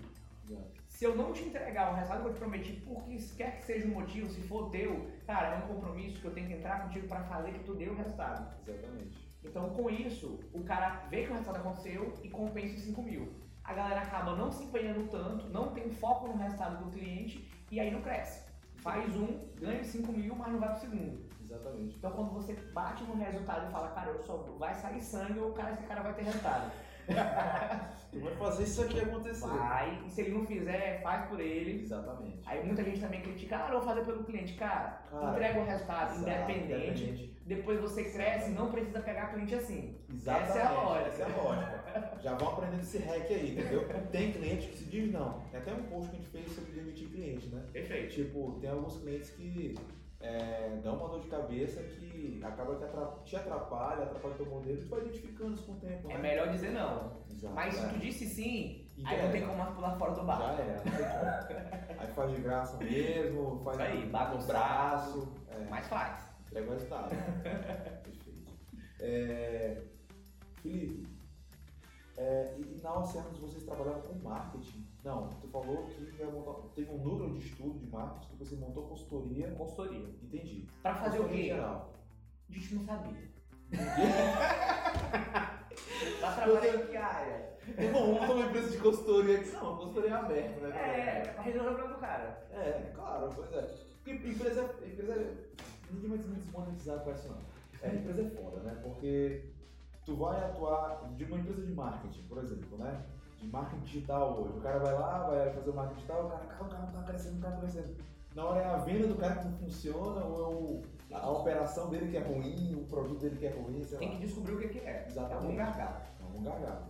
Speaker 2: Se eu não te entregar o resultado que eu te prometi, por que quer que seja o motivo, se for teu, cara, é um compromisso que eu tenho que entrar contigo para fazer que tu dê o resultado.
Speaker 1: Exatamente.
Speaker 2: Então, com isso, o cara vê que o resultado aconteceu e compensa os 5 mil. A galera acaba não se empenhando tanto, não tem foco no resultado do cliente e aí não cresce. Faz um, ganha 5 mil, mas não vai pro segundo.
Speaker 1: Exatamente.
Speaker 2: Então, quando você bate no resultado e fala, cara, eu só vai sair sangue ou cara, esse cara vai ter resultado. *laughs*
Speaker 1: tu vai fazer isso aqui acontecer.
Speaker 2: Vai, e se ele não fizer, faz por ele.
Speaker 1: Exatamente.
Speaker 2: Aí muita gente também critica, ah, eu vou fazer pelo cliente. Cara, cara entrega o resultado independente. independente. Depois você cresce e não precisa pegar cliente assim.
Speaker 1: Exatamente.
Speaker 2: Essa é a lógica.
Speaker 1: Essa é a lógica. Já vão aprendendo esse hack aí, entendeu? Tem cliente que se diz não. Tem até um post que a gente fez sobre demitir cliente, né?
Speaker 2: Perfeito.
Speaker 1: Tipo, tem alguns clientes que é, dá uma dor de cabeça que acaba que atrapalha, te atrapalha, atrapalha o teu modelo e tu vai identificando isso com o tempo.
Speaker 2: É
Speaker 1: né?
Speaker 2: melhor dizer não.
Speaker 1: Exato,
Speaker 2: Mas se
Speaker 1: é.
Speaker 2: tu disse sim,
Speaker 1: E
Speaker 2: aí
Speaker 1: é.
Speaker 2: não tem como mais pular fora do
Speaker 1: Já
Speaker 2: bar.
Speaker 1: é. *laughs* Aí faz de graça mesmo, faz
Speaker 2: Isso aí,
Speaker 1: no
Speaker 2: bagunçado.
Speaker 1: braço, é,
Speaker 2: Mas faz.
Speaker 1: entrega o resultado. *laughs* Perfeito. É, Felipe, é, e na Oceanos vocês trabalhavam com marketing? Não, tu falou que ia montar, teve um núcleo de estudo de marketing que você montou consultoria.
Speaker 2: Consultoria.
Speaker 1: Entendi.
Speaker 2: Pra fazer o
Speaker 1: Consultoria
Speaker 2: quê?
Speaker 1: Geral.
Speaker 2: A gente não sabia. *laughs* Tá trabalhando em que área?
Speaker 1: Bom, vamos uma empresa de consultoria aqui. Não, consultoria é aberta, né?
Speaker 2: É, pra resolver o problema do cara.
Speaker 1: É, claro, pois é. Porque empresa, empresa ninguém vai desmonetizar com isso não. É, empresa é foda, né? Porque tu vai atuar de uma empresa de marketing, por exemplo, né? De marketing digital hoje. O cara vai lá, vai fazer o marketing digital, o cara, cara, o cara não tá crescendo, o cara não tá crescendo. Na hora é a venda do cara que não funciona ou é o, a, operação dele que é ruim, o produto dele que é ruim, sei
Speaker 2: Tem
Speaker 1: lá.
Speaker 2: que descobrir o que, que é.
Speaker 1: Exatamente.
Speaker 2: É um gargalo.
Speaker 1: É um gargalo.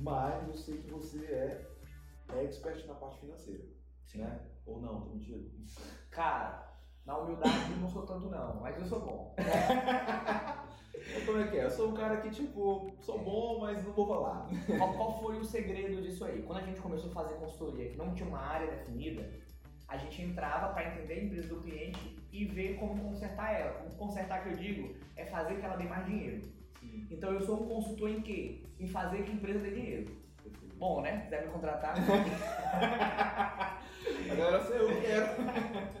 Speaker 1: Mas eu sei que você é expert na parte financeira, né? Ou não, tô mentindo?
Speaker 2: Cara, na humildade eu não sou tanto não, mas eu sou bom. *laughs*
Speaker 1: Como é que é? Eu sou um cara que, tipo, sou bom, mas não vou falar.
Speaker 2: Qual, qual foi o segredo disso aí? Quando a gente começou a fazer consultoria, que não tinha uma área definida, a gente entrava para entender a empresa do cliente e ver como consertar ela. Como consertar que eu digo é fazer que ela dê mais dinheiro. Então eu sou um consultor em quê? Em fazer que a empresa dê dinheiro. Bom, né? Quiser me contratar. *laughs*
Speaker 1: Agora sou eu que quero.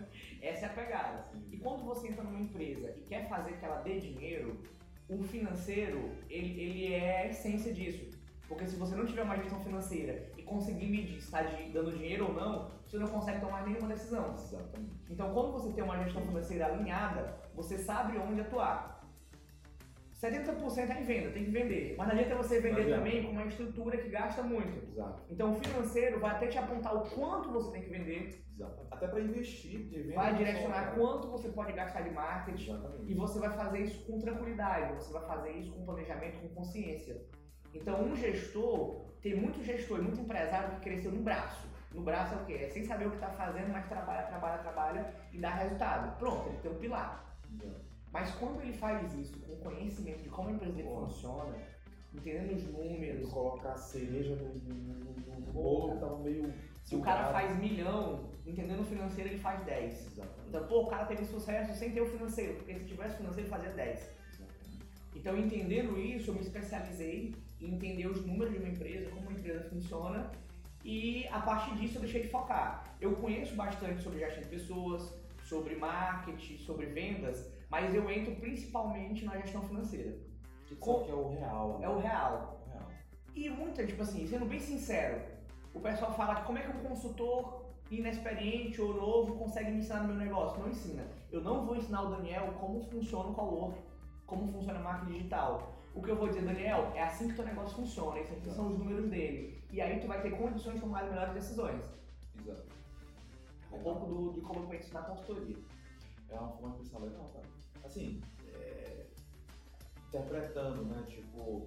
Speaker 1: *laughs*
Speaker 2: Essa é a pegada. E quando você entra numa empresa e quer fazer que ela dê dinheiro, o financeiro, ele, ele é a essência disso. Porque se você não tiver uma gestão financeira e conseguir medir se está dando dinheiro ou não, você não consegue tomar nenhuma decisão.
Speaker 1: Exatamente.
Speaker 2: Então, quando você tem uma gestão financeira alinhada, você sabe onde atuar. 70% é em venda, tem que vender. Mas não adianta você vender
Speaker 1: adianta.
Speaker 2: também com uma estrutura que gasta muito.
Speaker 1: Exato.
Speaker 2: Então, o financeiro vai até te apontar o quanto você tem que vender,
Speaker 1: Exato. Até pra investir de venda.
Speaker 2: vai direcionar
Speaker 1: só, né?
Speaker 2: quanto você pode gastar de marketing.
Speaker 1: Exatamente.
Speaker 2: E você vai fazer isso com tranquilidade, você vai fazer isso com planejamento, com consciência. Então, um gestor, tem muito gestor e muito empresário que cresceu no braço. No braço é o quê? É sem saber o que está fazendo, mas trabalha, trabalha, trabalha e dá resultado. Pronto, ele tem um pilar.
Speaker 1: Exato.
Speaker 2: Mas quando ele faz isso com conhecimento de como a empresa dele funciona, entendendo os
Speaker 1: Tu
Speaker 2: números,
Speaker 1: colocar a cereja no, no, no, no- bolo que tava meio.
Speaker 2: se o cara faz milhão, entendendo o financeiro, ele faz 10.
Speaker 1: Exatamente.
Speaker 2: Então, pô, o cara teve sucesso sem ter o financeiro, porque se tivesse financeiro, ele fazia 10.
Speaker 1: Exatamente.
Speaker 2: Então, entendendo isso, eu me especializei em entender os números de uma empresa, como a empresa funciona, e a partir disso eu deixei de focar. Eu conheço bastante sobre gestão de pessoas, sobre marketing, sobre vendas, Mas eu entro principalmente na gestão financeira.
Speaker 1: Que Com... que é o real.
Speaker 2: Né? É o real. o real. E muita, tipo assim, sendo bem sincero, o pessoal fala que como é que um consultor inexperiente ou novo consegue me ensinar no meu negócio? Não ensina. Eu não vou ensinar o Daniel como funciona o Cowork, como funciona a marketing digital. O que eu vou dizer, Daniel, é assim que o teu negócio funciona, esses aqui são os números dele. E aí tu vai ter condições de tomar as melhores decisões.
Speaker 1: Exato.
Speaker 2: Um pouco do, de como eu penso na consultoria.
Speaker 1: É uma forma de pensar legal, cara. Assim, é... interpretando, né? Tipo,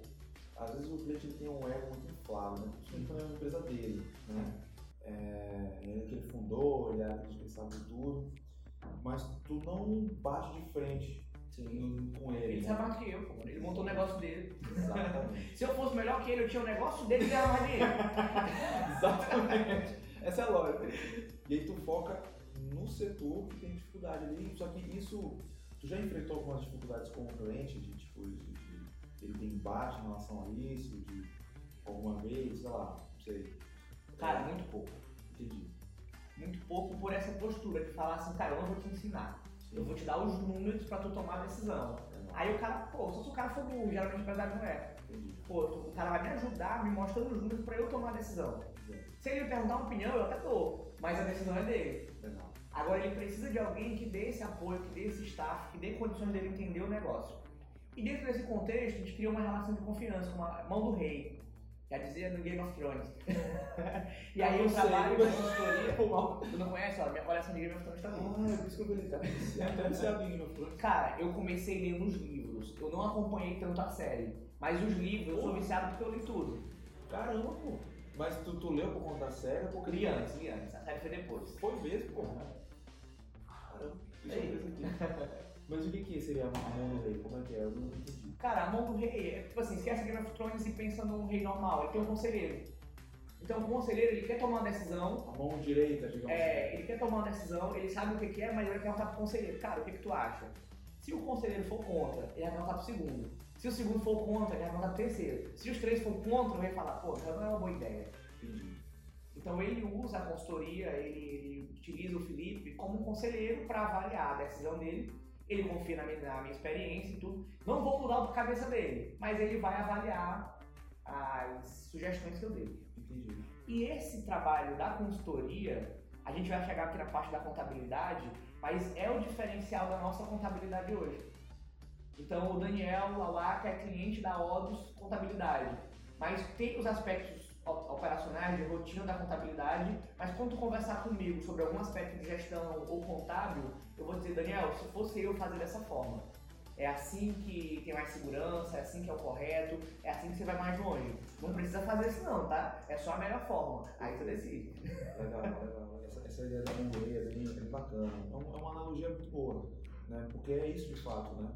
Speaker 1: às vezes o cliente tem um ego muito inflado, né? Principalmente quando é uma empresa dele, né? É, ele que ele fundou, ele acredita que sabe tudo, mas tu não bate de frente Sim. com ele.
Speaker 2: Ele sabe mais que eu, pô. Ele montou o negócio dele.
Speaker 1: Exatamente. *laughs*
Speaker 2: Se eu fosse melhor que ele, eu tinha o negócio dele e ganhava mais dinheiro. *laughs*
Speaker 1: Exatamente. Essa é a lógica. E aí tu foca no setor que tem dificuldade ali, só que isso, tu já enfrentou algumas dificuldades com o cliente, de tipo, de, de, ele tem embate em relação a isso, de alguma vez, sei lá, não sei.
Speaker 2: Cara, muito pouco.
Speaker 1: Entendi.
Speaker 2: Muito pouco por essa postura de falar assim, cara, eu não vou te ensinar. Eu vou te dar os números pra tu tomar a decisão. Aí o cara, pô, só se o cara for burro, geralmente o empresário não é. Pô, o cara vai me ajudar me mostrando os números pra eu tomar a decisão. Se ele me perguntar uma opinião, eu até dou, mas a decisão é dele. Agora ele precisa de alguém que dê esse apoio, que dê esse staff, que dê condições dele entender o negócio. E dentro desse contexto, a gente cria uma relação de confiança, uma mão do rei. Já dizia no Game of Thrones. *laughs* e aí eu trabalho com consultoria. tu não conhece? Ó, minha coleção de Game of Thrones tá
Speaker 1: Ah, é por isso que eu falei, cara. Você Game of Thrones?
Speaker 2: Cara, eu comecei lendo os livros. Eu não acompanhei tanto a série. Mas os livros, eu sou viciado porque eu li tudo.
Speaker 1: Caramba, pô. Mas tu, tu leu por conta da série ou
Speaker 2: Li antes, li antes. A série foi depois.
Speaker 1: Foi mesmo, pô. *laughs* Mas o que, que seria a mão do rei? Como é que é? Eu não entendi.
Speaker 2: Cara, a mão do rei é tipo assim, esquece Game of Thrones e pensa num rei normal. Ele tem um conselheiro. Então o conselheiro ele quer tomar uma decisão.
Speaker 1: A mão direita, digamos
Speaker 2: É, assim. ele quer tomar uma decisão, ele sabe o que, que é, mas ele vai perguntar pro conselheiro, cara, o que, que tu acha? Se o conselheiro for contra, ele vai perguntar pro segundo. Se o segundo for contra, ele vai perguntar pro terceiro. Se os três for contra, ele vai falar, pô, não é uma boa ideia. Então ele usa a consultoria, ele, ele utiliza o Felipe como um conselheiro para avaliar a decisão dele. Ele confia na minha, na minha, experiência e tudo. Não vou mudar a cabeça dele, mas ele vai avaliar as sugestões que eu dei.
Speaker 1: Entendi.
Speaker 2: E esse trabalho da consultoria, a gente vai chegar aqui na parte da contabilidade, mas é o diferencial da nossa contabilidade hoje. Então o Daniel Lalaca é cliente da Odus Contabilidade, mas tem os aspectos operacionais, de rotina da contabilidade, mas quando tu conversar comigo sobre algum aspecto de gestão ou contábil, eu vou dizer, Daniel, se fosse eu fazer dessa forma. É assim que tem mais segurança, é assim que é o correto, é assim que você vai mais longe. Não precisa fazer isso não, tá? É só a melhor forma. Aí você decide.
Speaker 1: Legal, legal. Essa, essa ideia da memória é bem, bacana. É, é uma analogia muito boa, né? Porque é isso de fato, né?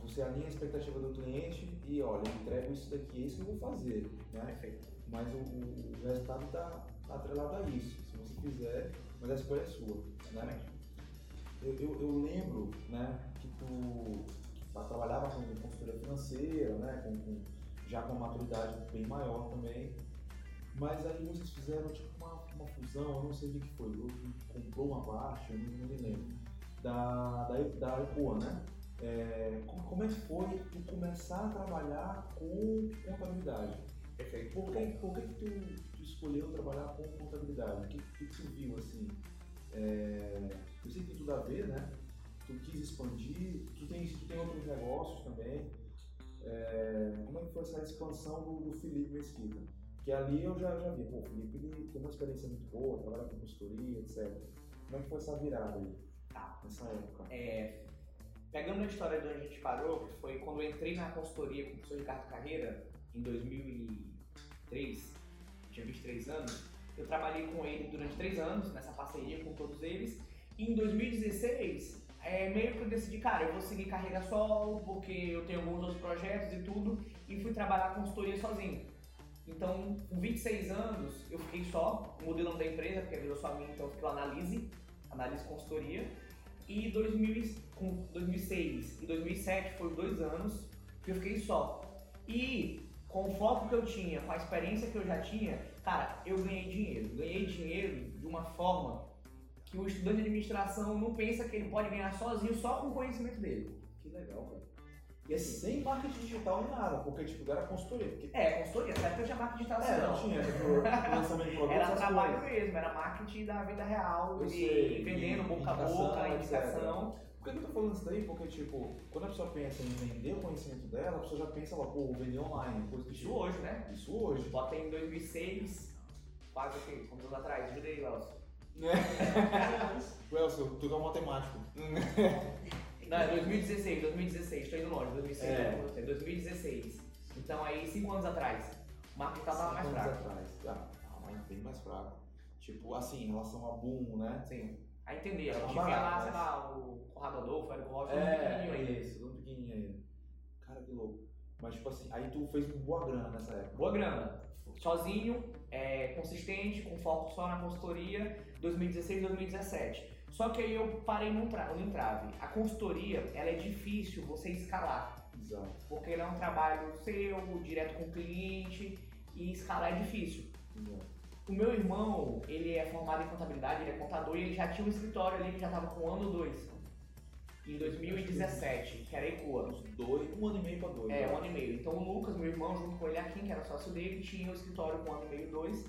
Speaker 1: Você alinha a expectativa do cliente e olha, entrego isso daqui, é isso que eu vou fazer. Né?
Speaker 2: Perfeito
Speaker 1: mas o, o resultado está atrelado a isso. Se você fizer, mas a escolha é sua. Né? Eu, eu, eu lembro né, que tu trabalhava com consultoria financeira, né, com, com, já com uma maturidade bem maior também, mas aí vocês fizeram tipo uma, uma fusão, eu não sei o que foi, eu comprou uma parte, eu não, me lembro, da, da, da EPOA, né? É, como, como é que foi tu começar a trabalhar com contabilidade?
Speaker 2: Perfeito.
Speaker 1: Por que, por que, que tu, tu, escolheu trabalhar com contabilidade? O que, que, tu viu assim? É, eu sei que tem tudo a ver, né? Tu quis expandir, tu tem, tu tem outros negócios também. É, como é que foi essa expansão do, do Felipe Mesquita? Que ali eu já, já vi, pô, o Felipe ele tem uma experiência muito boa, trabalha com consultoria, etc. Como é que foi essa virada aí?
Speaker 2: Tá.
Speaker 1: Nessa época?
Speaker 2: É, pegando a história de onde a gente parou, que foi quando eu entrei na consultoria com o professor Ricardo Carreira, em 2003, tinha 23 anos, eu trabalhei com ele durante três anos, nessa parceria com todos eles, e em 2016, é, meio que eu decidi, cara, eu vou seguir carreira solo, porque eu tenho alguns outros projetos e tudo, e fui trabalhar com consultoria sozinho. Então, com 26 anos, eu fiquei só, mudei o nome da empresa, porque virou só minha, então eu Analise, Análise Consultoria, e 2000, com 2006 e 2007 foi dois anos que eu fiquei só. E com o foco que eu tinha, com a experiência que eu já tinha, cara, eu ganhei dinheiro. Ganhei dinheiro de uma forma que o estudante de administração não pensa que ele pode ganhar sozinho só com o conhecimento dele.
Speaker 1: Que legal, cara. E é sem marketing digital nem nada, porque tipo, era consultoria. Porque...
Speaker 2: É, consultoria, até porque eu tinha marketing digital
Speaker 1: É, não tinha, tipo, lançamento de produtos,
Speaker 2: Era trabalho
Speaker 1: coisas.
Speaker 2: mesmo, era marketing da vida real, e
Speaker 1: sei,
Speaker 2: vendendo boca a boca, indicação.
Speaker 1: Por que eu tô falando isso daí? Porque, tipo, quando a pessoa pensa em vender o conhecimento dela, a pessoa já pensa lá, pô, vender online, coisa
Speaker 2: Isso
Speaker 1: tipo.
Speaker 2: hoje, né?
Speaker 1: Isso hoje.
Speaker 2: Bota em 2006, quase o quê? Quantos anos atrás? Ajuda aí, Elcio. *laughs*
Speaker 1: Welson, tu é um matemático. *laughs*
Speaker 2: Não, é 2016, 2016, tô indo longe, 2006,
Speaker 1: É.
Speaker 2: não, você, 2016. Então aí, 5 anos atrás, o marketing tava mais
Speaker 1: Cinco anos
Speaker 2: fraco.
Speaker 1: atrás. Ah, ah, bem mais fraco. Tipo, assim, em relação a boom, né?
Speaker 2: Sim. A entender, a gente via lá, sei lá, o Conrado Adolfo, o Rocha,
Speaker 1: É,
Speaker 2: um pequenininho ainda.
Speaker 1: isso, tudo pequenininho ainda. Cara, que louco. Mas, tipo assim, aí tu fez com boa grana nessa época.
Speaker 2: Boa grana. Sozinho, é, consistente, com foco só na consultoria, 2016 2017. Só que aí eu parei num, tra num entrave. A consultoria, ela é difícil você escalar.
Speaker 1: Exato.
Speaker 2: Porque ele é um trabalho seu, direto com o cliente, e escalar é difícil.
Speaker 1: exato.
Speaker 2: O meu irmão, ele é formado em contabilidade, ele é contador, e ele já tinha um escritório ali que já estava com um ano ou dois. Em 2017, que era Ecoa.
Speaker 1: Uns dois, um ano e meio pra dois.
Speaker 2: É, um ano e meio. Então o Lucas, meu irmão, junto com ele aqui, que era sócio dele, tinha o escritório com um ano e meio, dois.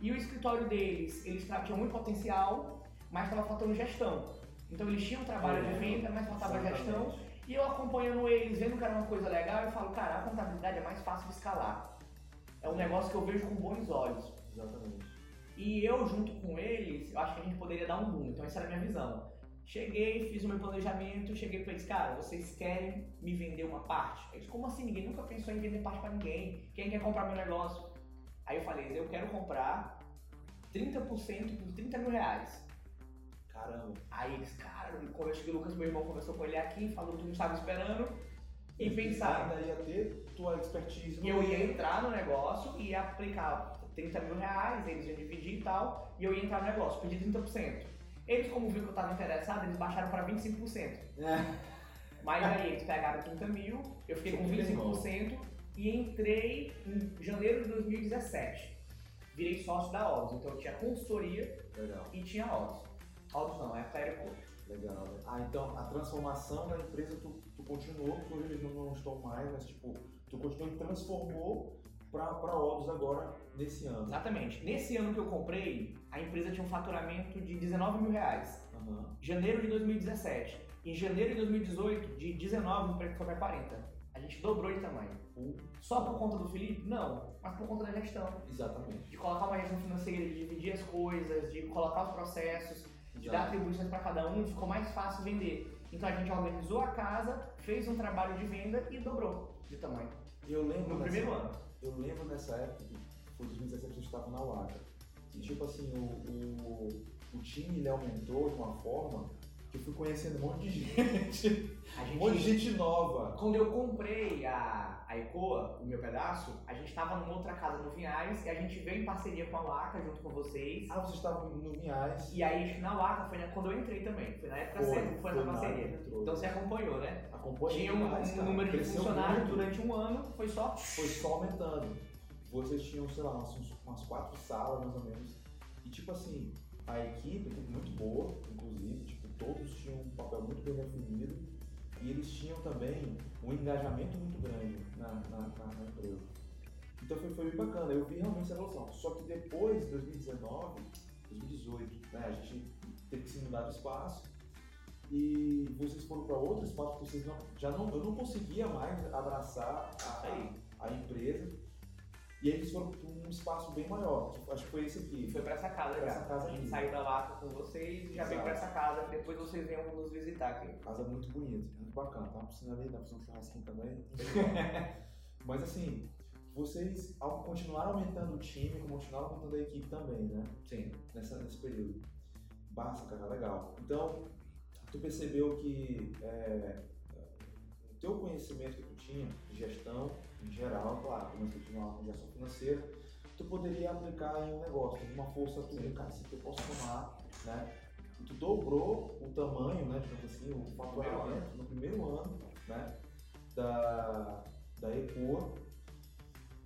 Speaker 2: E o escritório deles, eles tinham muito potencial, mas estava faltando gestão. Então eles tinham trabalho de venda, mas faltava gestão. E eu acompanhando eles, vendo que era uma coisa legal, eu falo, cara, a contabilidade é mais fácil de escalar. É um negócio que eu vejo com bons olhos.
Speaker 1: Exatamente.
Speaker 2: E eu, junto com eles, eu acho que a gente poderia dar um boom. Então, essa era a minha visão. Cheguei, fiz o meu planejamento, cheguei pra eles, cara, vocês querem me vender uma parte? Eles, como assim? Ninguém nunca pensou em vender parte pra ninguém. Quem quer comprar meu negócio? Aí eu falei, eu quero comprar 30% por 30 mil reais.
Speaker 1: Caramba.
Speaker 2: Aí eles, cara, quando eu cheguei, o Lucas, meu irmão, conversou com ele aqui, falou que não estava esperando. E
Speaker 1: Eles
Speaker 2: pensaram,
Speaker 1: Ainda ia ter tua expertise no
Speaker 2: eu ia entrar no negócio e ia aplicar 30 mil reais, eles iam dividir e tal, e eu ia entrar no negócio, pedir 30%. Eles, como viram que eu estava interessado, eles baixaram para 25%.
Speaker 1: É.
Speaker 2: Mas aí eles pegaram 30 mil, eu fiquei com 25% e entrei em janeiro de 2017. Virei sócio da Odds, então eu tinha consultoria
Speaker 1: Legal,
Speaker 2: e tinha Odds. Odds não, é Clerical.
Speaker 1: legal. né? Ah, então a transformação da empresa tu, tu continuou, porque hoje eles não, não estão mais, mas tipo, tu continuou e transformou pra Odds agora nesse ano.
Speaker 2: Exatamente. Nesse ano que eu comprei, a empresa tinha um faturamento de 19 mil reais.
Speaker 1: Aham.
Speaker 2: janeiro de 2017. Em janeiro de 2018, de 19 foi para 40. A gente dobrou de tamanho.
Speaker 1: Um,
Speaker 2: Só por conta do Felipe? Não, mas por conta da gestão.
Speaker 1: Exatamente.
Speaker 2: De colocar uma gestão financeira, de dividir as coisas, de colocar os processos, de dar atribuições para cada um, ficou mais fácil vender. Então a gente organizou a casa, fez um trabalho de venda e dobrou de tamanho.
Speaker 1: Eu lembro
Speaker 2: No primeiro ano.
Speaker 1: Eu lembro nessa época, que foi 2017 que a gente estava na UACA. E tipo assim, o, o, o time ele aumentou de uma forma eu fui conhecendo um monte de gente.
Speaker 2: A
Speaker 1: Um monte de
Speaker 2: gente,
Speaker 1: gente nova.
Speaker 2: quando eu comprei a, a Ecoa, o meu pedaço, a gente estava numa outra casa no Vinhais e a gente veio em parceria com a Laca junto com vocês.
Speaker 1: Ah, vocês estavam no Vinhais.
Speaker 2: E aí, na Laca foi na- quando eu entrei também. Foi na época
Speaker 1: Foi,
Speaker 2: certa foi
Speaker 1: foi
Speaker 2: na parceria.
Speaker 1: entrou.
Speaker 2: Então você acompanhou, né?
Speaker 1: Acompanhei
Speaker 2: Tinha um, um número de funcionários
Speaker 1: muito.
Speaker 2: durante um ano, foi só.
Speaker 1: Foi só aumentando. Vocês tinham, sei lá, umas, umas quatro salas mais ou menos. E tipo assim, a equipe, equipe muito boa, inclusive, tipo, todos tinham um papel muito bem definido. E eles tinham também um engajamento muito grande na, na, na- empresa. Então foi, foi bem bacana, eu vi realmente essa evolução. Só que depois, 2019, 2018, né, a gente teve que se mudar de espaço e vocês foram para outro espaço porque vocês não, já não, eu não conseguia mais abraçar a, a empresa. E aí eles foram para um espaço bem maior, que acho que foi esse aqui.
Speaker 2: foi pra essa casa
Speaker 1: Pra
Speaker 2: já.
Speaker 1: essa casa
Speaker 2: a gente saiu da Laca com vocês e já veio
Speaker 1: Exato.
Speaker 2: essa casa. Depois vocês venham nos visitar aqui.
Speaker 1: Casa muito bonita, muito bacana, tá? Por sinal ali, dá pra fazer um churrasquinho também. *laughs* Mas assim, vocês ao- continuaram aumentando o time, continuaram aumentando a equipe também, né?
Speaker 2: Sim.
Speaker 1: Nessa, nesse período. Basta, cara, legal. Então, tu percebeu que é, o teu conhecimento que tu tinha de gestão, em geral, claro, como você tinha uma gestão financeira, tu poderia aplicar em um negócio, uma força cara, isso aqui eu posso tomar, né? E tu dobrou o tamanho, né, digamos assim, o faturamento no primeiro ano, né, da, da Ecoa.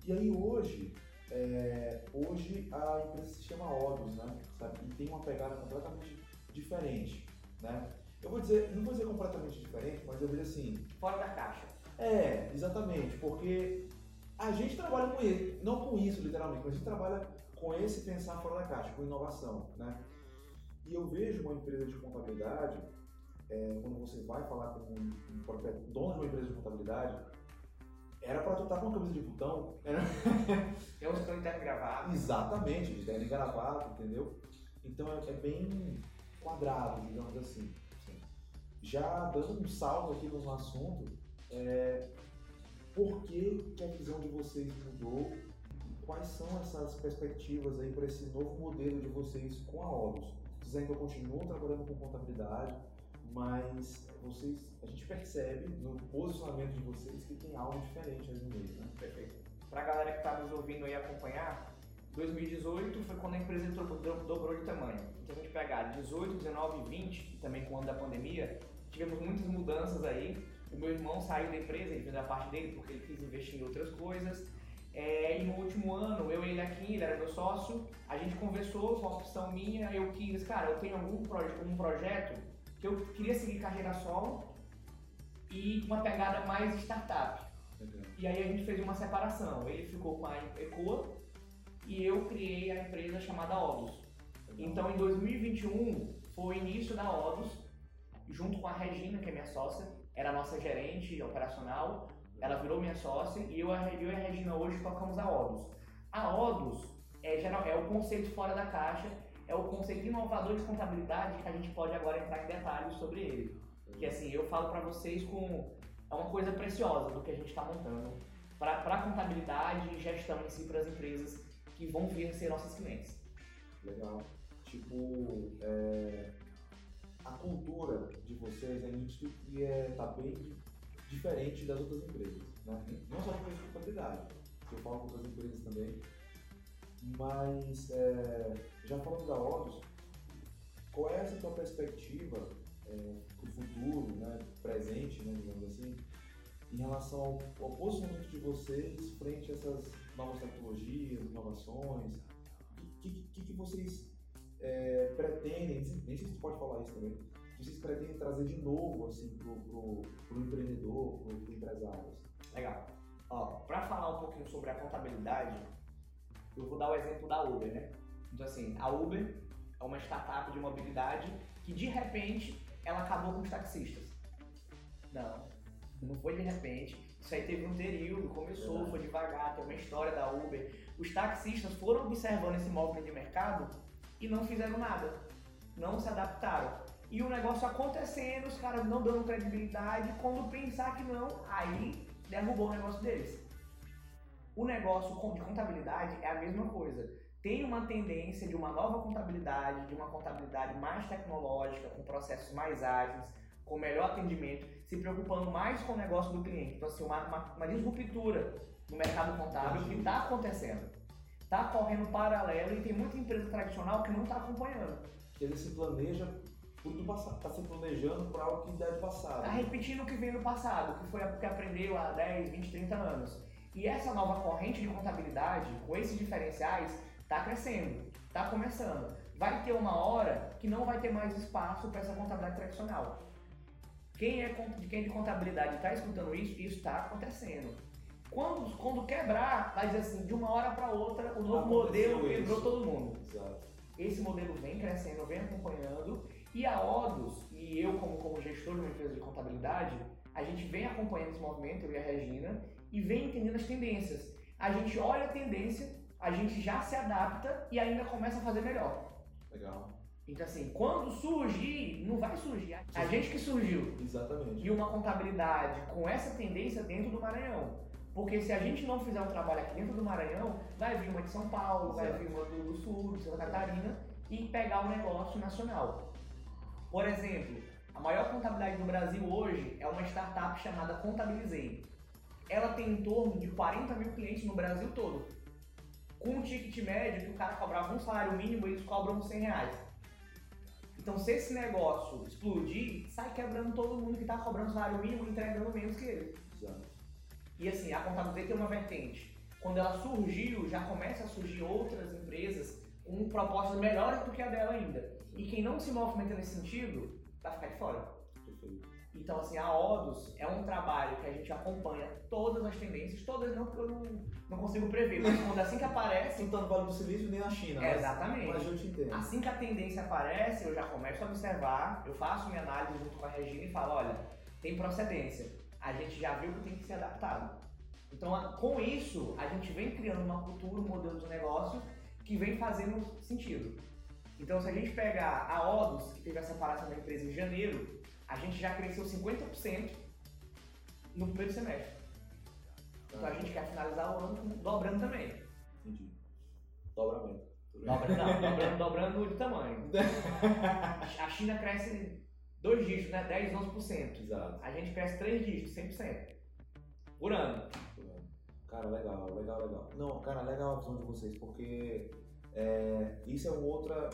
Speaker 1: E aí hoje, é, hoje a empresa se chama Odus, né? Sabe? E tem uma pegada completamente diferente, né? Eu vou dizer, não vou dizer completamente diferente, mas eu vejo assim...
Speaker 2: Fora da caixa.
Speaker 1: É, exatamente, porque a gente trabalha com isso, não com isso literalmente, mas a gente trabalha com esse pensar fora da caixa, com inovação, né? E eu vejo uma empresa de contabilidade, é, quando você vai falar com um, um dono de uma empresa de contabilidade, era para tu estar tá com uma camisa de botão. Era...
Speaker 2: Estão de terno gravado.
Speaker 1: Exatamente, de terno gravado, entendeu? Então é, é, bem quadrado, digamos assim. Já dando um salto aqui no assunto, é, por que, que a visão de vocês mudou? Quais são essas perspectivas aí para esse novo modelo de vocês com a Olus? Vocês ainda continuam trabalhando com contabilidade, mas vocês, a gente percebe no posicionamento de vocês que tem algo diferente aí no meio, né?
Speaker 2: Perfeito. Para a galera que está nos ouvindo aí acompanhar, 2018 foi quando a empresa dobrou de tamanho. Então a gente pegar 18, 19 e 20, também com o ano da pandemia, tivemos muitas mudanças aí. O meu irmão saiu da empresa, ele fez a parte dele porque ele quis investir em outras coisas. É, e no último ano, eu e ele aqui, ele era meu sócio, a gente conversou, com a opção minha, eu quis, cara, eu tenho algum proje um projeto que eu queria seguir carreira solo e uma pegada mais startup. E aí a gente fez uma separação. Ele ficou com a Ecoa e eu criei a empresa chamada Odus. Então em 2021 foi o início da Odus, junto com a Regina, que é minha sócia, era nossa gerente operacional, ela virou minha sócia e eu, eu e a Regina hoje tocamos a Odus. A Odus é, geral, é o conceito fora da caixa, é o conceito inovador de contabilidade que a gente pode agora entrar em detalhes sobre ele. Que assim, eu falo para vocês com é uma coisa preciosa do que a gente está montando para contabilidade e gestão em si para as empresas que vão vir ser nossos clientes.
Speaker 1: Legal. Tipo, é, a cultura de vocês é nítido que é, tá bem diferente das outras empresas, né? Não só de contabilidade, eu falo com outras empresas também, mas é, já falando da Odus, qual é essa tua perspectiva é, para o futuro, né, presente, né, digamos assim, em relação ao, ao, posicionamento de vocês frente a essas novas tecnologias, inovações? O que, que, que, vocês é, pretendem, nem sei se você pode falar isso também, que vocês pretendem trazer de novo assim, para o empreendedor, para o empresário?
Speaker 2: Legal. Para falar um pouquinho sobre a contabilidade, eu vou dar o exemplo da Uber, né? Então assim, a Uber é uma startup de mobilidade que de repente ela acabou com os taxistas. Não, não foi de repente. Isso aí teve um período, começou, foi devagar, tem uma história da Uber. Os taxistas foram observando esse movimento de mercado e não fizeram nada. Não se adaptaram. E o negócio acontecendo, os caras não dando credibilidade, quando pensar que não, aí derrubou o negócio deles. O negócio de contabilidade é a mesma coisa tem uma tendência de uma nova contabilidade, de uma contabilidade mais tecnológica, com processos mais ágeis, com melhor atendimento, se preocupando mais com o negócio do cliente. Então, assim, uma, uma, uma disruptura no mercado contábil que está acontecendo. Está correndo paralelo e tem muita empresa tradicional que não está acompanhando.
Speaker 1: Ele se planeja tudo do passado, está se planejando para algo que deve passar.
Speaker 2: Está repetindo o que veio no passado, que foi o que aprendeu há 10, 20, 30 anos. E essa nova corrente de contabilidade, com esses diferenciais, Está crescendo, está começando. Vai ter uma hora que não vai ter mais espaço para essa contabilidade tradicional. Quem é, quem é de contabilidade está escutando isso, isso está acontecendo. Quando, quando quebrar, vai dizer assim, de uma hora para outra, o novo modelo quebrou todo mundo.
Speaker 1: Exato.
Speaker 2: Esse modelo vem crescendo, vem acompanhando, e a Odus, e eu como, como gestor de uma empresa de contabilidade, a gente vem acompanhando esse movimento, eu e a Regina, e vem entendendo as tendências. A gente olha a tendência a gente já se adapta e ainda começa a fazer melhor.
Speaker 1: Legal.
Speaker 2: Então, assim, quando surgir, não vai surgir. A gente que surgiu.
Speaker 1: Exatamente.
Speaker 2: E uma contabilidade com essa tendência dentro do Maranhão. Porque se a gente não fizer um trabalho aqui dentro do Maranhão, vai vir uma de São Paulo, vai vir uma do Sul, de Santa Catarina e pegar o negócio nacional. Por exemplo, a maior contabilidade do Brasil hoje é uma startup chamada Contabilizei. Ela tem em torno de 40 mil clientes no Brasil todo com um ticket médio que o cara cobrava um salário mínimo, eles cobram 100 reais. Então, se esse negócio explodir, sai quebrando todo mundo que está cobrando salário mínimo e entregando menos que ele. E assim, a contabilidade tem uma vertente. Quando ela surgiu, já começa a surgir outras empresas com propostas melhores do que a dela ainda. E quem não se movimenta nesse sentido, vai ficar de fora. Então, assim, a Odus é um trabalho que a gente acompanha todas as tendências, todas não, porque eu não, não consigo prever, mas quando assim que aparece.
Speaker 1: Não tá no Vale do Silício nem na China.
Speaker 2: É,
Speaker 1: mas-
Speaker 2: exatamente.
Speaker 1: Mas eu te entendo.
Speaker 2: Assim que a tendência aparece, eu já começo a observar, eu faço minha análise junto com a Regina e falo, olha, tem procedência. A gente já viu que tem que ser adaptado. Então, com isso, a gente vem criando uma cultura, um modelo de negócio que vem fazendo sentido. Então, se a gente pegar a Odus, que teve a separação da empresa em janeiro, a gente já cresceu 50% no primeiro semestre. Então, a gente quer finalizar o ano dobrando também.
Speaker 1: Entendi. Dobramento.
Speaker 2: Dobrando, não, dobrando, dobrando de tamanho. *laughs* A China cresce dois dígitos, né? 10, 11%.
Speaker 1: Exato.
Speaker 2: A gente cresce três dígitos, 100%. Por ano.
Speaker 1: Cara, legal, legal, legal. Não, cara, legal a visão de vocês, porque é, isso é uma outra.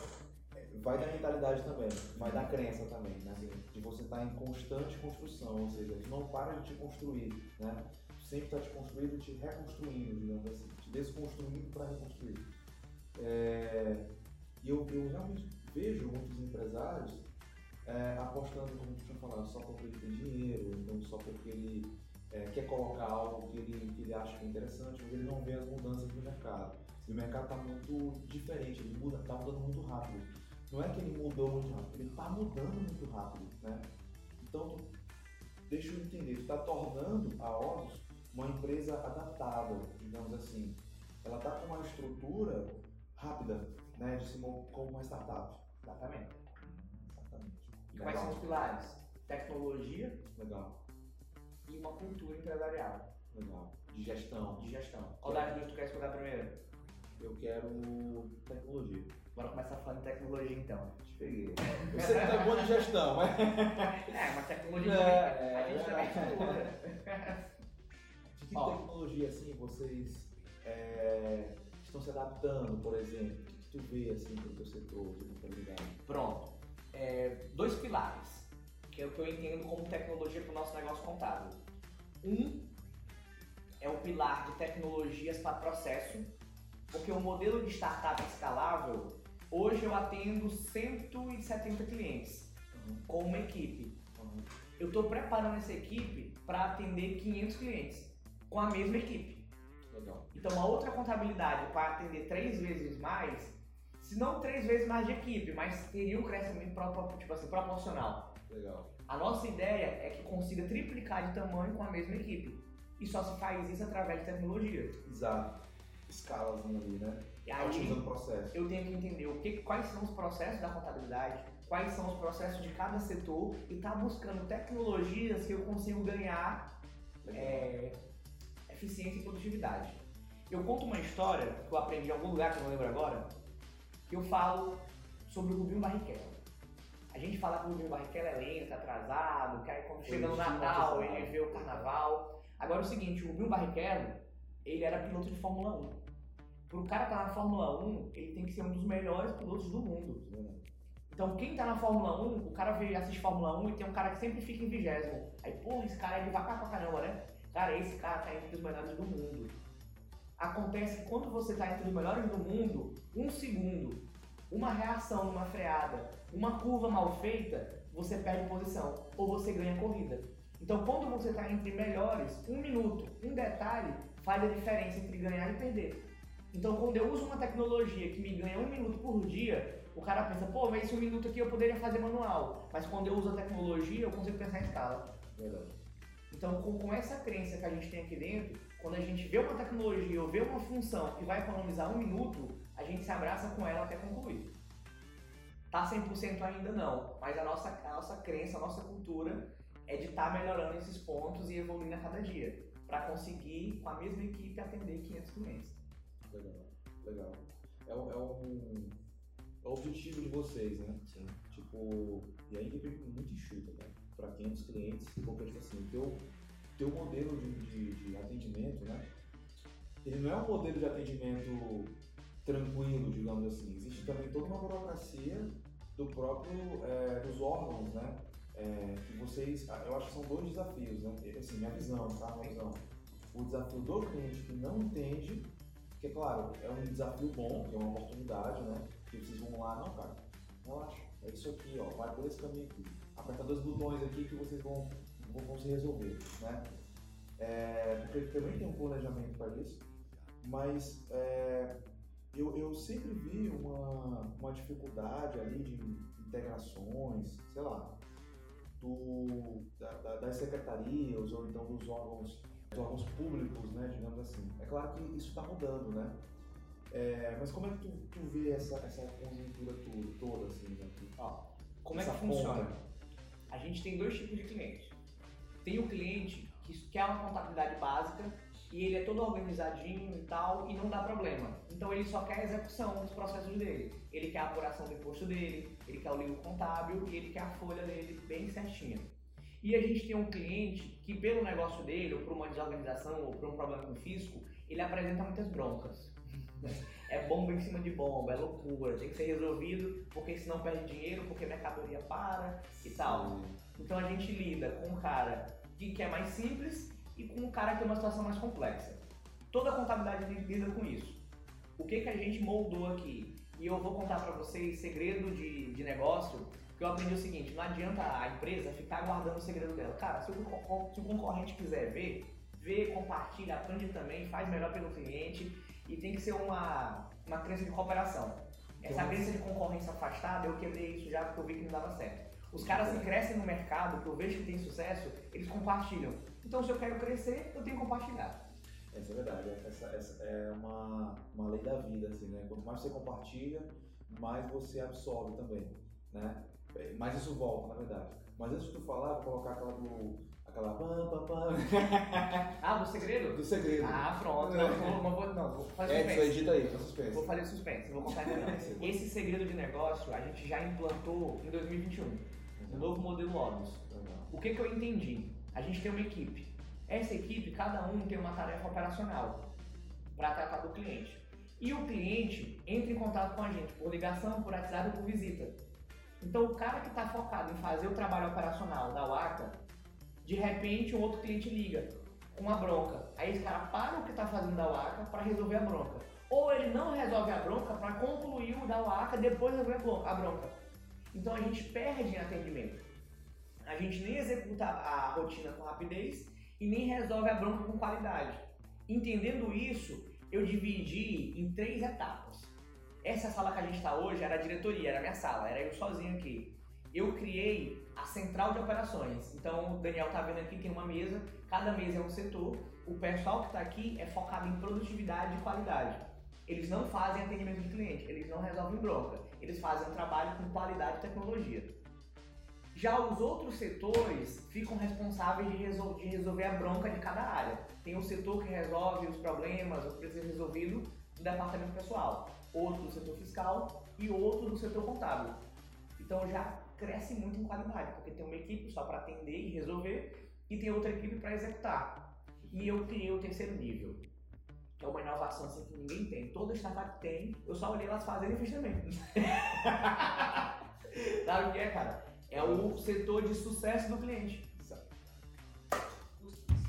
Speaker 1: é, Vai da mentalidade também, vai da crença também, né? De você estar em constante construção, ou seja, tu não para de te construir, né? Sempre está te construindo e te reconstruindo, digamos assim, te desconstruindo para reconstruir. É, e eu, eu realmente vejo muitos empresários é, apostando, como tu tinha falado, só porque ele tem dinheiro, então só porque ele é, quer colocar algo que ele, que ele acha que é interessante, mas ele não vê as mudanças do mercado. E o mercado está muito diferente, ele muda, está mudando muito rápido. Não é que ele mudou muito rápido, ele está mudando muito rápido, né? Então, deixa eu entender, está tornando a Odus uma empresa adaptável, digamos assim. Ela está com uma estrutura rápida, né, de se como uma startup.
Speaker 2: Exatamente. Quais são os pilares? Tecnologia
Speaker 1: Legal,
Speaker 2: e uma cultura empresarial
Speaker 1: legal. De gestão.
Speaker 2: de gestão. Qual das duas tu quer escutar primeiro?
Speaker 1: Eu quero tecnologia.
Speaker 2: Bora começar falando de tecnologia então.
Speaker 1: Te peguei. Eu sei que tu é bom de gestão, mas. *laughs*
Speaker 2: É, mas tecnologia
Speaker 1: É,
Speaker 2: também. A gente
Speaker 1: é,
Speaker 2: também
Speaker 1: é.
Speaker 2: estuda.
Speaker 1: De que
Speaker 2: Ó.
Speaker 1: tecnologia assim vocês é, estão se adaptando, por exemplo? O que que tu vê assim pro teu setor de contabilidade?
Speaker 2: Pronto. É, dois pilares, que é o que eu entendo como tecnologia para o nosso negócio contábil. Um é o pilar de tecnologias para processo, porque o modelo de startup escalável, hoje eu atendo 170 clientes com uma equipe.
Speaker 1: Uhum.
Speaker 2: Eu estou preparando essa equipe para atender 500 clientes com a mesma equipe.
Speaker 1: Legal.
Speaker 2: Então, uma outra contabilidade para atender três vezes mais, se não três vezes mais de equipe, mas teria um crescimento tipo assim, proporcional.
Speaker 1: Legal.
Speaker 2: A nossa ideia é que consiga triplicar de tamanho com a mesma equipe. E só se faz isso através de tecnologia.
Speaker 1: Exato. Escalazinha ali, né?
Speaker 2: E aí,
Speaker 1: Otimizando o processo.
Speaker 2: eu tenho que entender o que, quais são os processos da contabilidade, quais são os processos de cada setor e estar buscando tecnologias que eu consigo ganhar é, eficiência e produtividade. Eu conto uma história que eu aprendi em algum lugar que eu não lembro agora, eu falo sobre o Rubinho Barrichello. A gente fala que o Rubinho Barrichello é lento, atrasado, que aí quando chega no Natal ele vê o carnaval. Agora é o seguinte, o Rubinho Barrichello, ele era piloto de Fórmula 1. Para o cara estar na Fórmula 1, ele tem que ser um dos melhores pilotos do mundo. Então, quem tá na Fórmula 1, o cara vê, assiste Fórmula 1 e tem um cara que sempre fica em vigésimo. Aí, pô, esse cara é devagar pra caramba, né? Cara, esse cara tá entre os melhores do mundo. Acontece que quando você tá entre os melhores do mundo, um segundo, uma reação numa freada, uma curva mal feita, você perde posição ou você ganha corrida. Então, quando você tá entre melhores, um minuto, um detalhe faz a diferença entre ganhar e perder. Então, quando eu uso uma tecnologia que me ganha um minuto por dia, o cara pensa, pô, mas esse um minuto aqui eu poderia fazer manual. Mas quando eu uso a tecnologia, eu consigo pensar em escala.
Speaker 1: Verdade.
Speaker 2: Então, com, com essa crença que a gente tem aqui dentro, quando a gente vê uma tecnologia ou vê uma função que vai economizar um minuto, a gente se abraça com ela até concluir. Tá 100% ainda não, mas a nossa, a nossa crença, a nossa cultura é de estar melhorando esses pontos e evoluindo a cada dia, para conseguir, com a mesma equipe, atender 500 clientes.
Speaker 1: Legal. Legal. É, um- é um. É o objetivo de vocês, né?
Speaker 2: Sim.
Speaker 1: Tipo, e a equipe é muito enxuta, né? Para 500 clientes, tipo assim, o teu, teu modelo de, de, de atendimento, né? Ele não é um modelo de atendimento tranquilo, digamos assim. Existe também toda uma burocracia do próprio, é, dos órgãos, né? É, que vocês, eu acho que são dois desafios, né? Assim, minha visão, tá? Minha visão. O desafio do cliente que não entende Porque, claro, é um desafio bom, é uma oportunidade, né? Que vocês vão lá, não, cara, relaxa, é isso aqui, ó, vai por esse caminho aqui. Aperta dois botões aqui que vocês vão, vão, se resolver, né? É, porque também tem um planejamento para isso, mas é, eu, eu sempre vi uma, uma dificuldade ali de integrações, sei lá, do, da, da, das secretarias ou então dos órgãos, dos órgãos públicos, né, digamos assim. É claro que isso está mudando, né? É, mas como é que tu, tu vê essa, essa conjuntura toda, toda assim, né?
Speaker 2: Ó, como é que funciona? A gente tem dois tipos de clientes. Tem o cliente que quer uma contabilidade básica e ele é todo organizadinho e tal e não dá problema. Então ele só quer a execução dos processos dele. Ele quer a apuração do imposto dele, ele quer o livro contábil e ele quer a folha dele bem certinha. E a gente tem um cliente que pelo negócio dele, ou por uma desorganização, ou por um problema com o fisco, ele apresenta muitas broncas. *laughs* É bomba em cima de bomba, é loucura, tem que ser resolvido, porque senão perde dinheiro, porque mercadoria para e tal. Então a gente lida com um cara que quer mais simples e com um cara que tem uma situação mais complexa. Toda a contabilidade lida com isso. O que, que a gente moldou aqui? E eu vou contar para vocês segredo de, de negócio, que eu aprendi o seguinte, não adianta a empresa ficar guardando o segredo dela. Cara, se o, se o concorrente quiser ver, vê, compartilha, aprende também, faz melhor pelo cliente e tem que ser uma, uma crença de cooperação. Essa crença de concorrência afastada, eu quebrei isso já porque eu vi que não dava certo. Os caras que crescem no mercado, que eu vejo que tem sucesso, eles compartilham. Então, se eu quero crescer, eu tenho que compartilhar.
Speaker 1: Essa é verdade. Essa, essa é uma, uma lei da vida, assim, né? Quanto mais você compartilha, mais você absorve também, né? Mais isso volta, na verdade. Mas antes de tu falar, vou colocar aquela do... Aquela pam, pam, pam. *laughs*
Speaker 2: ah, do segredo?
Speaker 1: Do segredo.
Speaker 2: Ah, pronto. Não, não, vou, não, vou fazer
Speaker 1: é, suspense. edita aí, faz suspense.
Speaker 2: Vou fazer suspense, vou contar *laughs* Esse segredo de negócio a gente já implantou em 2021. Uhum. O novo modelo Odus. O que, que eu entendi? A gente tem uma equipe. Essa equipe, cada um tem uma tarefa operacional para tratar do cliente. E o cliente entra em contato com a gente por ligação, por WhatsApp ou por visita. Então, o cara que está focado em fazer o trabalho operacional da WACA, de repente um outro cliente liga com uma bronca. Aí esse cara para o que está fazendo da WACA para resolver a bronca. Ou ele não resolve a bronca para concluir o da WACA depois de resolver a bronca. Então a gente perde em atendimento. A gente nem executa a rotina com rapidez e nem resolve a bronca com qualidade. Entendendo isso, eu dividi em três etapas. Essa sala que a gente está hoje era a diretoria, era minha sala, era eu sozinho aqui. Eu criei a central de operações. Então, o Daniel está vendo aqui, tem uma mesa, cada mesa é um setor. O pessoal que está aqui é focado em produtividade e qualidade. Eles não fazem atendimento de cliente, eles não resolvem bronca, eles fazem um trabalho com qualidade e tecnologia. Já os outros setores ficam responsáveis de, resol de, resolver a bronca de cada área. Tem um setor que resolve os problemas, o que precisa ser resolvido do departamento pessoal, outro do setor fiscal e outro do setor contábil. Então já cresce muito em qualidade, porque tem uma equipe só para atender e resolver e tem outra equipe para executar. E eu criei o terceiro nível, é uma inovação assim que ninguém tem. Toda startup tem, eu só olhei elas fazendo e fiz também. Sabe o que é, cara? É o setor de sucesso do cliente.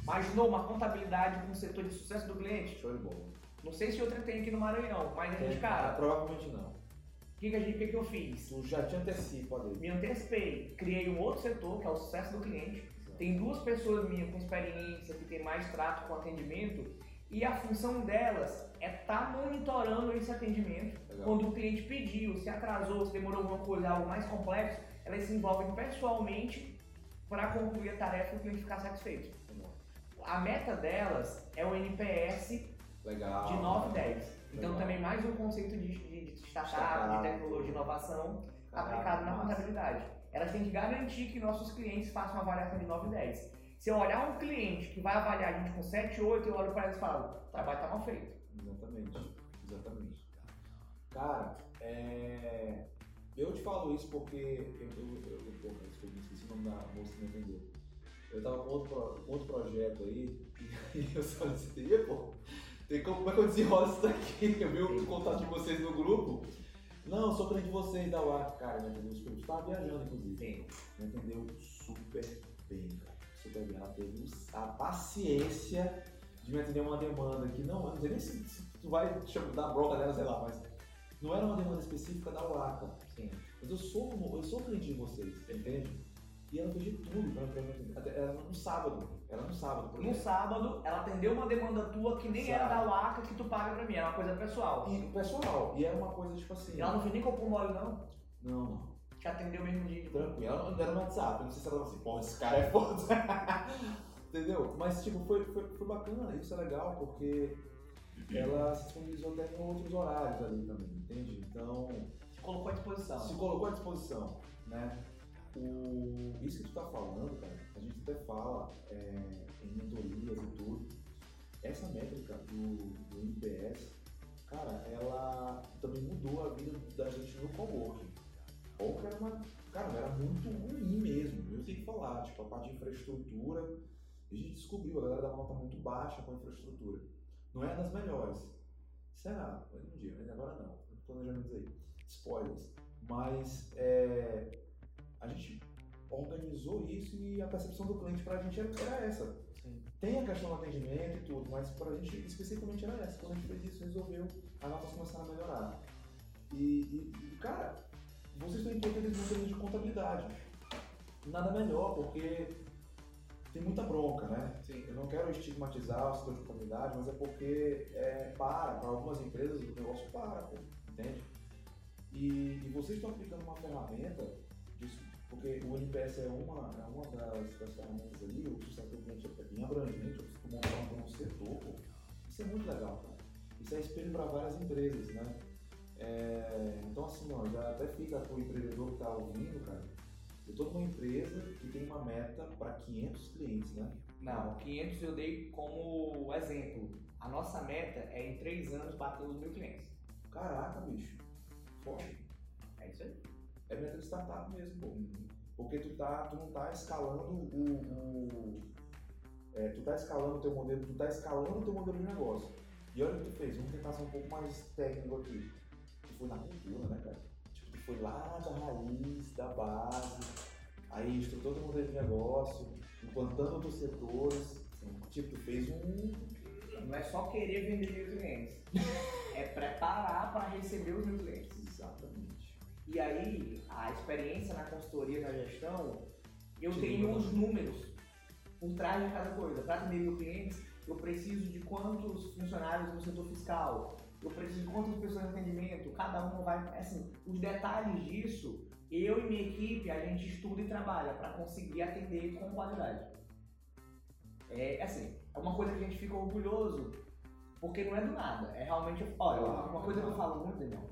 Speaker 2: Imaginou uma contabilidade com o setor de sucesso do cliente?
Speaker 1: Show de bola.
Speaker 2: Não sei se outra tem aqui no Maranhão, mas a gente, cara.
Speaker 1: Provavelmente não.
Speaker 2: O que, que, a gente, que, que eu fiz?
Speaker 1: Tu já te antecipa ali.
Speaker 2: Me antecipei. Criei um outro setor, que é o sucesso do cliente. Exato. Tem duas pessoas minhas com experiência, que tem mais trato com atendimento, e a função delas é estar tá monitorando esse atendimento. Legal. Quando o cliente pediu, se atrasou, se demorou alguma coisa, algo mais complexo, elas se envolvem pessoalmente para concluir a tarefa e o cliente ficar satisfeito. A meta delas é o NPS
Speaker 1: Legal.
Speaker 2: de 9 e 10. Então também mais um conceito de, de, de startup, de tecnologia, de inovação aplicado na contabilidade. Elas têm que garantir que nossos clientes façam uma avaliação de 9 e 10. Se eu olhar um cliente que vai avaliar a gente com 7, 8, eu olho para eles e falo, o trabalho está mal feito.
Speaker 1: Exatamente, exatamente. Cara, é... Eu te falo isso porque eu, eu, eu, eu eu esqueci o nome da moça que me vendeu. Eu tava com outro, outro projeto aí *laughs* e eu só disse, pô, tem como, como é que eu desenrolo isso daqui? *laughs* Eu vi o contato de vocês no grupo. Não, sou cliente de vocês da UAR. Cara, me entendeu super. Estava viajando, inclusive. Sim. Me entendeu super bem, cara. Super bem. Ela teve a paciência de me atender uma demanda que não, eu não sei nem se, se tu vai dar bronca dela, sei lá, mas não era uma demanda específica da UACA.
Speaker 2: Sim.
Speaker 1: Mas eu sou, eu sou cliente de vocês, entende? E ela fez de tudo pra, pra me atender. Até- Era no sábado. Era no sábado.
Speaker 2: No sábado, ela atendeu uma demanda tua que nem era da UACA que tu paga pra mim, era uma coisa pessoal.
Speaker 1: E pessoal, e era uma coisa tipo assim.
Speaker 2: E ela não fez nem copo mole, não.
Speaker 1: Não, não.
Speaker 2: Te atendeu mesmo dia.
Speaker 1: Tranquilo. Ela não era no WhatsApp. Não sei se ela falou assim, pô, esse cara é foda. *laughs* Entendeu? Mas, tipo, foi, foi, foi bacana. Isso é legal porque ela se disponibilizou até em outros horários ali também, entende? Então,
Speaker 2: Te colocou à disposição.
Speaker 1: se colocou à disposição, né? O, isso que tu tá falando, cara, a gente até fala é, em mentorias e tudo. Essa métrica do, do NPS, cara, ela também mudou a vida da gente no coworking. Ou que era uma. Cara, era muito ruim mesmo, eu tenho que falar. Tipo, a parte de infraestrutura, a gente descobriu, a galera dava nota muito baixa com a infraestrutura. Não é das melhores. Será? Um dia, mas agora não. Planejamentos aí. Spoilers. Mas é, a gente organizou isso e a percepção do cliente pra gente era, era essa.
Speaker 2: Sim.
Speaker 1: Tem a questão do atendimento e tudo, mas pra gente especificamente era essa. Quando a gente fez isso, resolveu, as notas começaram a melhorar. E, e- e, cara, vocês estão empreendendo em termos de contabilidade. Nada melhor, porque tem muita bronca, né?
Speaker 2: Sim.
Speaker 1: Eu não quero estigmatizar o setor de contabilidade, mas é porque é, para, para algumas empresas o negócio para, pô, entende? E, e vocês estão aplicando uma ferramenta, disso, porque o NPS é uma, é uma das, das ferramentas ali, o sucesso do cliente é bem abrangente, eu montar um setor, pô. Isso é muito legal, cara. Isso é espelho para várias empresas, né? É, então assim, ó, já até fica pro empreendedor que está ouvindo, cara. Eu tô numa empresa que tem uma meta para 500 clientes, né?
Speaker 2: Não, 500 eu dei como exemplo. A nossa meta é em 3 anos bater os mil clientes.
Speaker 1: Caraca, bicho. Forte.
Speaker 2: É isso aí.
Speaker 1: É meta de startup mesmo, pô. Porque tu, tá, tu não tá escalando o. o- é, tu tá escalando o teu modelo, tu tá escalando o teu modelo de negócio. E olha o que tu fez, vamos tentar ser um pouco mais técnico aqui. Foi na cultura, né, cara? Tipo, tu foi lá da raiz, da base, aí estruturou teu modelo de negócio, implantando outros setores. Tipo, tu fez um.
Speaker 2: Não é só querer vender mil clientes. *laughs* é preparar para receber os mil clientes.
Speaker 1: Exatamente.
Speaker 2: E aí, a experiência na consultoria, na gestão, eu
Speaker 1: Sim,
Speaker 2: tenho os números por trás de cada coisa. Para atender mil clientes, eu preciso de quantos funcionários no setor fiscal, eu preciso de quantas pessoas no atendimento, cada uma vai. Assim, os detalhes disso, eu e minha equipe, a gente estuda e trabalha para conseguir atender com qualidade. É assim, é uma coisa que a gente fica orgulhoso, porque não é do nada. É realmente. Olha, uma coisa que eu falo muito, Daniel,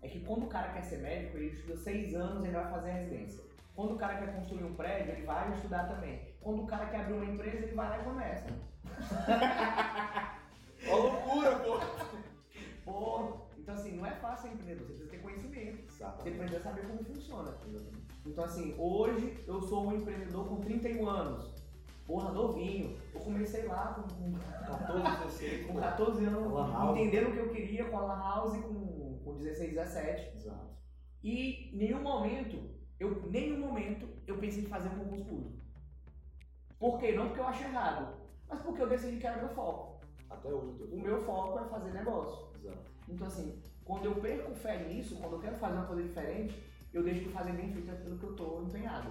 Speaker 2: é que quando o cara quer ser médico, ele estuda seis anos e ele vai fazer a residência. Quando o cara quer construir um prédio, ele vai estudar também. Quando o cara quer abrir uma empresa, ele vai lá e começa. *laughs*
Speaker 1: Ó, loucura, pô!
Speaker 2: Então assim, não é fácil ser empreendedor, você precisa ter conhecimento. Você
Speaker 1: Exatamente.
Speaker 2: precisa saber como funciona. Então assim, hoje eu sou um empreendedor com 31 anos. Porra, novinho. Eu comecei lá com, com
Speaker 1: 14, 16,
Speaker 2: com 14 anos, entendendo o que eu queria com a Lan House com, com 16, 17.
Speaker 1: Exato.
Speaker 2: E em nenhum momento, eu, nenhum momento, eu pensei em fazer um concurso público. Por quê? Não porque eu acho errado, mas porque eu decidi que era meu foco.
Speaker 1: Até hoje.
Speaker 2: O meu foco é fazer negócio.
Speaker 1: Exato.
Speaker 2: Então assim, quando eu perco fé nisso, quando eu quero fazer uma coisa diferente, eu deixo de fazer bem feito aquilo que eu tô empenhado.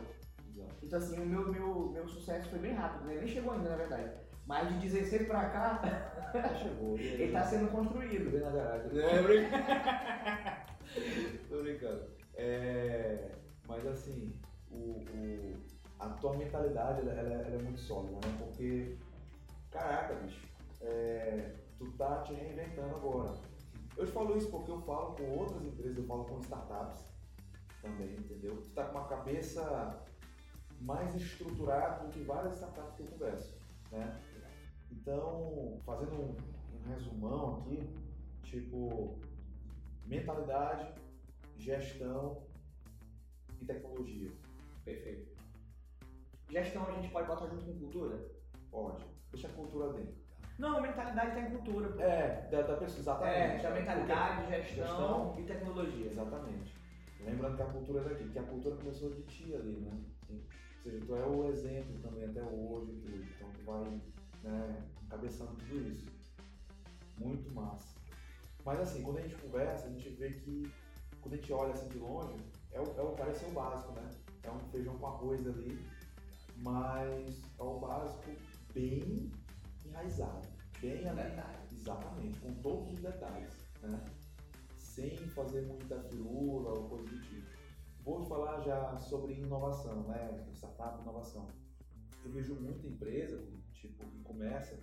Speaker 1: Exato.
Speaker 2: Então assim, o meu, meu, meu sucesso foi bem rápido, né? nem chegou ainda na verdade. Mas de 16 pra cá, *laughs*
Speaker 1: Já chegou. *laughs*
Speaker 2: Ele tá sendo construído.
Speaker 1: Vem na garagem. É, brincando. *laughs* Tô brincando. É, mas assim, o, o- a tua mentalidade ela, ela- ela é muito sólida, né? Porque, caraca, bicho, é, tu tá te reinventando agora. Eu te falo isso porque eu falo com outras empresas, eu falo com startups também, entendeu? Tu tá com uma cabeça mais estruturada do que várias startups que eu converso, né? Então, fazendo um, um resumão aqui, tipo, mentalidade, gestão e tecnologia.
Speaker 2: Perfeito. Gestão a gente pode botar junto com cultura?
Speaker 1: Pode. Deixa a cultura dentro.
Speaker 2: Não, mentalidade tem cultura. pô.
Speaker 1: É, da, da pessoa, exatamente.
Speaker 2: É, da mentalidade,
Speaker 1: Porque-
Speaker 2: gestão, e tecnologia.
Speaker 1: Exatamente. Lembrando que a cultura é daqui, que a cultura começou de ti ali, né? Ou seja, tu é o exemplo também até hoje tudo. Então tu vai né, encabeçando tudo isso. Muito massa. Mas assim, quando a gente conversa, a gente vê que, quando a gente olha assim de longe, é o, é o, parece ser o básico, né? É um feijão com arroz ali, mas é o básico bem enraizado, bem ali, exatamente, com todos os detalhes, né? Sem fazer muita firula ou coisa do tipo. Vou falar já sobre inovação, né? Startup inovação. Eu vejo muita empresa, tipo, que começa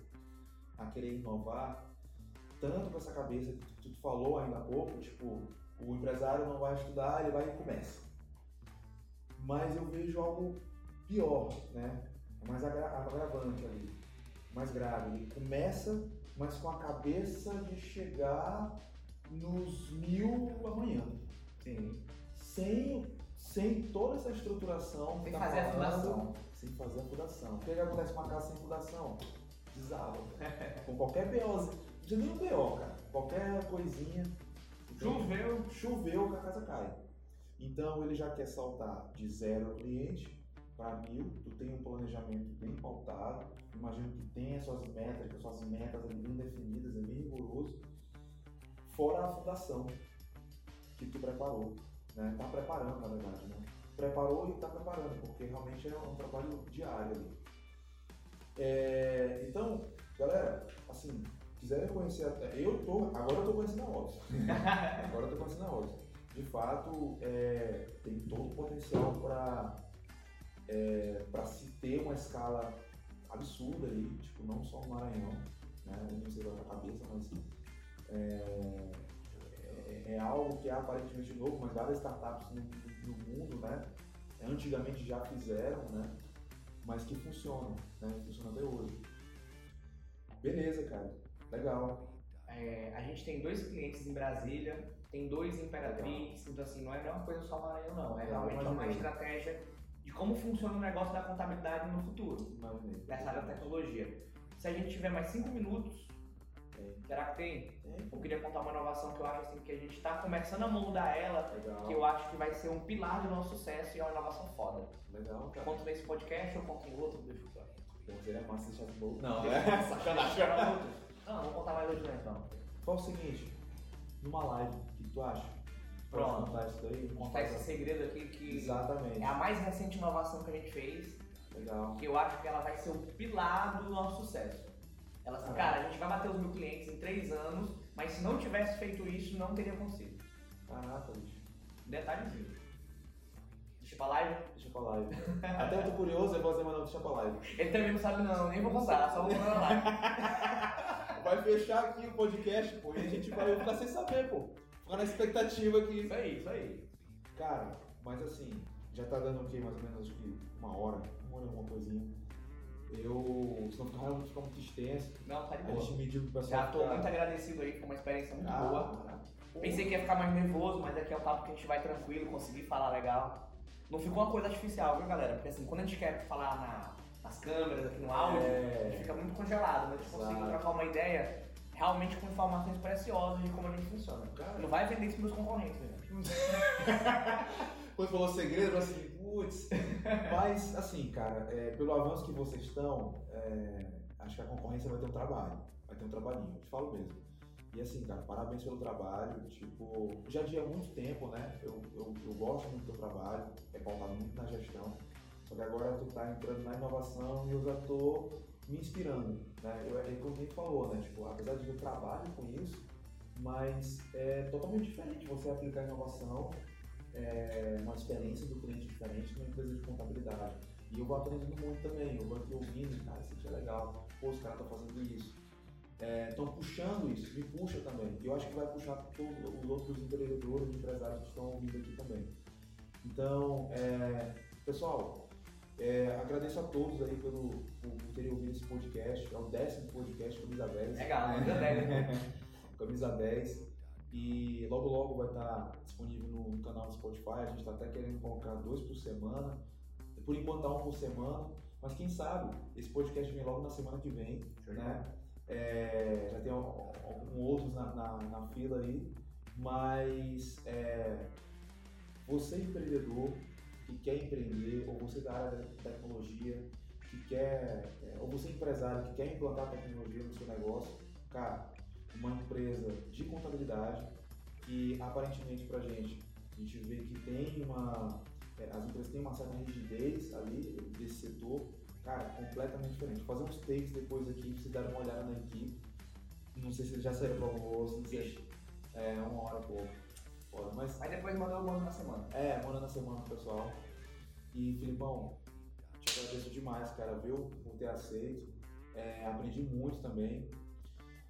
Speaker 1: a querer inovar tanto com essa cabeça que tu falou ainda há pouco, tipo, o empresário não vai estudar, ele vai e começa. Mas eu vejo algo pior, né? Mais agravante ali, mais grave. Ele começa, mas com a cabeça de chegar nos mil amanhã. Sim. Sem, sem toda essa estruturação.
Speaker 2: Sem tá fazer falando, a fundação.
Speaker 1: Sem fazer a fundação. O que, é que acontece com uma casa sem fundação? Desaba. *laughs* com qualquer BO. De nenhum BO, cara. Qualquer coisinha.
Speaker 2: Choveu.
Speaker 1: Choveu que a casa cai. Então ele já quer saltar de zero cliente para mil, tu tem um planejamento bem pautado, imagino que tem as suas métricas, suas metas bem definidas, é bem rigoroso, fora a fundação que tu preparou, né? Tá preparando, na verdade, né? Preparou e está preparando, porque realmente é um trabalho diário ali. É, então, galera, assim, quiserem conhecer, eu tô, agora eu tô conhecendo a Oz. *laughs* agora eu tô conhecendo a Oz. De fato, é, tem todo o potencial para é, para se ter uma escala absurda aí, tipo, não só no Maranhão, né? Eu não sei da cabeça, mas é, é, é, algo que é aparentemente novo, mas várias startups no, no, mundo, né? Antigamente já fizeram, né? Mas que funcionam, né? Funciona até hoje. Beleza, cara. Legal.
Speaker 2: É, a gente tem dois clientes em Brasília, tem dois em Imperatrix, então assim, não é uma coisa só Maranhão não, é realmente uma estratégia de como funciona o negócio da contabilidade no futuro,
Speaker 1: Imaginei.
Speaker 2: nessa área da tecnologia. Se a gente tiver mais cinco minutos, será que tem? Eu queria contar uma inovação que eu acho assim que a gente está começando a moldar ela,
Speaker 1: Legal.
Speaker 2: que eu acho que vai ser um pilar do nosso sucesso e é uma inovação foda.
Speaker 1: Legal, cara.
Speaker 2: Conto nesse podcast ou conto em outro? Deixa eu.
Speaker 1: Então seria massa deixar de boa.
Speaker 2: Não, *laughs* é sacanagem. Não, não vou contar mais hoje não então.
Speaker 1: Fala o seguinte, numa live, o que tu acha?
Speaker 2: Pronto.
Speaker 1: contar isso daí?
Speaker 2: Contar esse segredo aqui que
Speaker 1: Exatamente.
Speaker 2: é a mais recente inovação que a gente fez,
Speaker 1: Legal.
Speaker 2: que eu acho que ela vai ser o pilar do nosso sucesso. Ela assim,
Speaker 1: Ah.
Speaker 2: cara, a gente vai bater os mil clientes em três anos, mas se não tivesse feito isso, não teria conseguido.
Speaker 1: Caraca, bicho.
Speaker 2: Detalhezinho. Deixa pra live.
Speaker 1: Deixa pra live. Até eu tô curioso, eu vou fazer, mas não, deixa pra live.
Speaker 2: Ele também não sabe não, nem vou contar, só vou na live.
Speaker 1: Vai fechar aqui o podcast, pô, e a gente vai ficar sem saber, pô. Ficar na expectativa aqui.
Speaker 2: Isso aí, isso aí.
Speaker 1: Cara, mas assim, já tá dando o quê? Mais ou menos, acho que uma hora, uma hora, alguma coisinha. Eu, senão ficar ficar muito extenso.
Speaker 2: Não, tá de
Speaker 1: A
Speaker 2: boa.
Speaker 1: gente mediu pro pessoal.
Speaker 2: Já tô
Speaker 1: ficar-
Speaker 2: muito agradecido aí, foi uma experiência muito
Speaker 1: Ah,
Speaker 2: boa.
Speaker 1: cara.
Speaker 2: Pensei que ia ficar mais nervoso, mas aqui é o papo que a gente vai tranquilo, conseguir falar legal. Não ficou uma coisa artificial, viu, galera? Porque assim, quando a gente quer falar na- nas câmeras, aqui no áudio, a gente
Speaker 1: É,
Speaker 2: fica muito congelado, mas a gente conseguiu trocar uma ideia realmente com informações preciosas de como a gente funciona.
Speaker 1: Cara.
Speaker 2: Não vai vender isso pros meus concorrentes, gente. *laughs*
Speaker 1: Quando falou segredo, eu assim, putz. Mas, assim, cara, é, pelo avanço que vocês estão, é, acho que a concorrência vai ter um trabalho. Vai ter um trabalhinho, eu te falo mesmo. E assim, cara, parabéns pelo trabalho. Tipo, já de há muito tempo, né? Eu, eu, eu gosto muito do teu trabalho, é pautado muito na gestão. Só que agora tu tá entrando na inovação e eu já tô me inspirando, né? Eu, é como quem falou, né? Tipo, apesar de eu trabalho com isso, mas é totalmente diferente você aplicar inovação é, uma experiência do cliente diferente numa empresa de contabilidade. E eu vou aprendendo muito também, eu vou aqui ouvindo, cara, isso aqui é legal, pô, os caras estão fazendo isso. Estão puxando isso, me puxa também. E eu acho que vai puxar todos os outros empreendedores, empresários que estão ouvindo aqui também. Então, é, pessoal, é, agradeço a todos aí pelo, por, por terem ouvido esse podcast. É o décimo podcast Camisa 10.
Speaker 2: Legal, camisa 10, né? *laughs*
Speaker 1: Camisa 10. E logo logo vai estar disponível no, no canal do Spotify. A gente está até querendo colocar dois por semana. Por enquanto tá um por semana. Mas quem sabe esse podcast vem logo na semana que vem. Né? É, já tem al- alguns outros na, na, na fila aí. Mas é, você empreendedor que quer empreender, ou você da área da tecnologia, que quer, é, ou você empresário que quer implantar tecnologia no seu negócio, cara, uma empresa de contabilidade que aparentemente pra gente, a gente vê que tem uma, é, as empresas têm uma certa rigidez ali desse setor, cara, completamente diferente. Vou fazer uns takes depois aqui pra vocês darem uma olhada na equipe. Não sei se já saiu pro almoço, não sei. É, uma hora pouco. Fora, mas
Speaker 2: Mas depois mandou o mando na semana.
Speaker 1: é, manda na semana, pessoal. E, Filipão, te agradeço demais, cara, viu? Por ter aceito. É, aprendi muito também.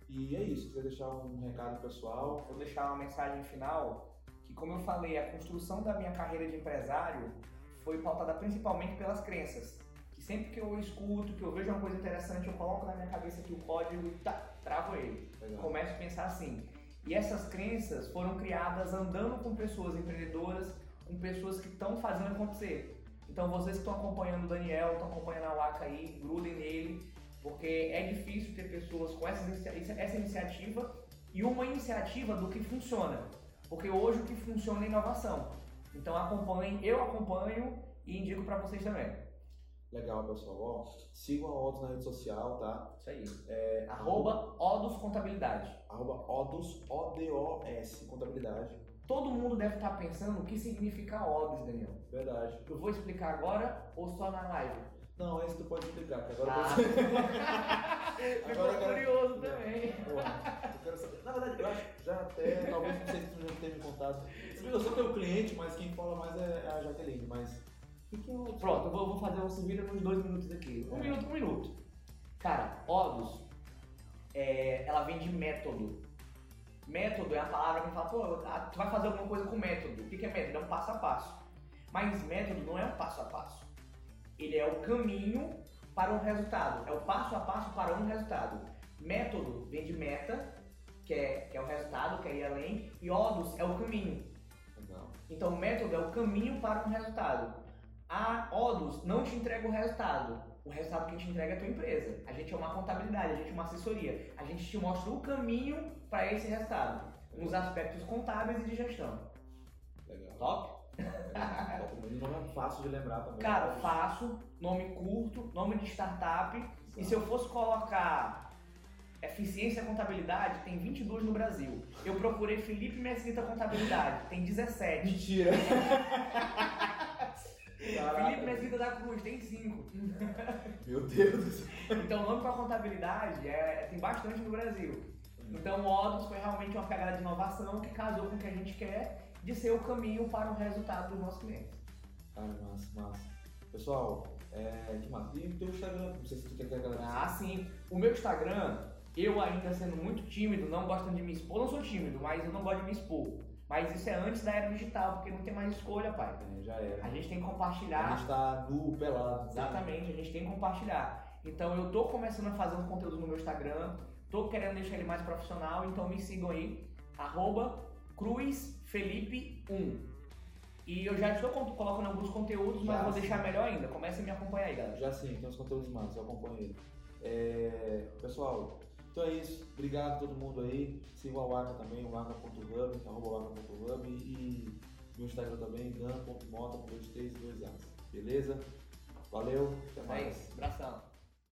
Speaker 1: E é isso, quiser deixar um recado pessoal.
Speaker 2: Vou deixar uma mensagem final que, como eu falei, a construção da minha carreira de empresário foi pautada principalmente pelas crenças. Que sempre que eu escuto, que eu vejo uma coisa interessante, eu coloco na minha cabeça aqui o código e tá, travo ele.
Speaker 1: Legal.
Speaker 2: Começo a pensar assim. E essas crenças foram criadas andando com pessoas empreendedoras, com pessoas que estão fazendo acontecer. Então vocês que estão acompanhando o Daniel, estão acompanhando a Waka aí, grudem nele, porque é difícil ter pessoas com essa, essa iniciativa e uma iniciativa do que funciona. Porque hoje o que funciona é inovação. Então acompanhem, eu acompanho e indico para vocês também.
Speaker 1: Legal, pessoal. Ó, sigam a Odos na rede social, tá?
Speaker 2: Isso aí. É, arroba Odus Contabilidade.
Speaker 1: Arroba Odos, O-D-O-S, contabilidade.
Speaker 2: Todo mundo deve estar pensando o que significa Odus, Daniel.
Speaker 1: Verdade.
Speaker 2: Eu vou explicar agora ou só na live?
Speaker 1: Não, esse tu pode explicar, que agora
Speaker 2: Ah.
Speaker 1: você. *laughs*
Speaker 2: Ficou
Speaker 1: Agora eu
Speaker 2: curioso também.
Speaker 1: Porra, eu quero saber. Na verdade, eu acho que já até, talvez não sei se tu já teve contato. Eu sou teu cliente, mas quem fala mais é a Jaqueline, mas. É
Speaker 2: Pronto, eu vou, vou fazer um se vira nos dois minutos aqui. Um
Speaker 1: É.
Speaker 2: minuto, um minuto. Cara, Odus, é, ela vem de método. Método é a palavra que fala, pô, tu vai fazer alguma coisa com método. O que é método? É um passo a passo. Mas método não é um passo a passo. Ele é o caminho para um resultado. É o passo a passo para um resultado. Método vem de meta, que é, que é o resultado, que é ir além, e Odus é o caminho.
Speaker 1: Legal.
Speaker 2: Então, método é o caminho para um resultado. A Odus não te entrega o resultado. O resultado que te entrega é a tua empresa. A gente é uma contabilidade, a gente é uma assessoria. A gente te mostra o caminho para esse resultado, nos aspectos contábeis e de gestão.
Speaker 1: Legal.
Speaker 2: Top?
Speaker 1: Legal. O nome é fácil de lembrar também.
Speaker 2: Cara, fácil, nome curto, nome de startup. E se eu fosse colocar eficiência contabilidade, tem 22 no Brasil. Eu procurei Felipe Mesquita Contabilidade, tem 17.
Speaker 1: Mentira! *laughs*
Speaker 2: Felipe Mesquita da Cruz, tem 5.
Speaker 1: Meu Deus do céu.
Speaker 2: Então, nome para contabilidade é, tem bastante no Brasil. Então, o Odus foi realmente uma pegada de inovação que casou com o que a gente quer de ser o caminho para o resultado dos nossos clientes.
Speaker 1: Cara, massa, massa. Pessoal, é, que massa. E o teu Instagram? Não sei se tu quer que a galera.
Speaker 2: Ah, sim. O meu Instagram, eu ainda sendo muito tímido, não gostando de me expor, não sou tímido, mas eu não gosto de me expor. Mas isso é antes da era digital, porque não tem mais escolha, pai.
Speaker 1: É, já era.
Speaker 2: A gente tem que
Speaker 1: A
Speaker 2: compartilhar.
Speaker 1: gente tá nu, pelado.
Speaker 2: Exatamente, a gente tem que compartilhar. Então eu tô começando a fazer um conteúdo no meu Instagram, tô querendo deixar ele mais profissional, então me sigam aí, arroba cruzfelipe1. E eu já estou colocando alguns conteúdos, mas
Speaker 1: Já,
Speaker 2: vou
Speaker 1: sim.
Speaker 2: deixar melhor ainda. Comece a me acompanhar aí, galera.
Speaker 1: Já sim, tem uns conteúdos massa, eu acompanho ele. É, pessoal, então é isso. Obrigado a todo mundo aí. Sigam o Arca também, o arca.hub, arroba arca.hub e meu Instagram também, dan.mota com dois T's e dois A's. Beleza? Valeu, até
Speaker 2: É
Speaker 1: mais.
Speaker 2: isso, abração.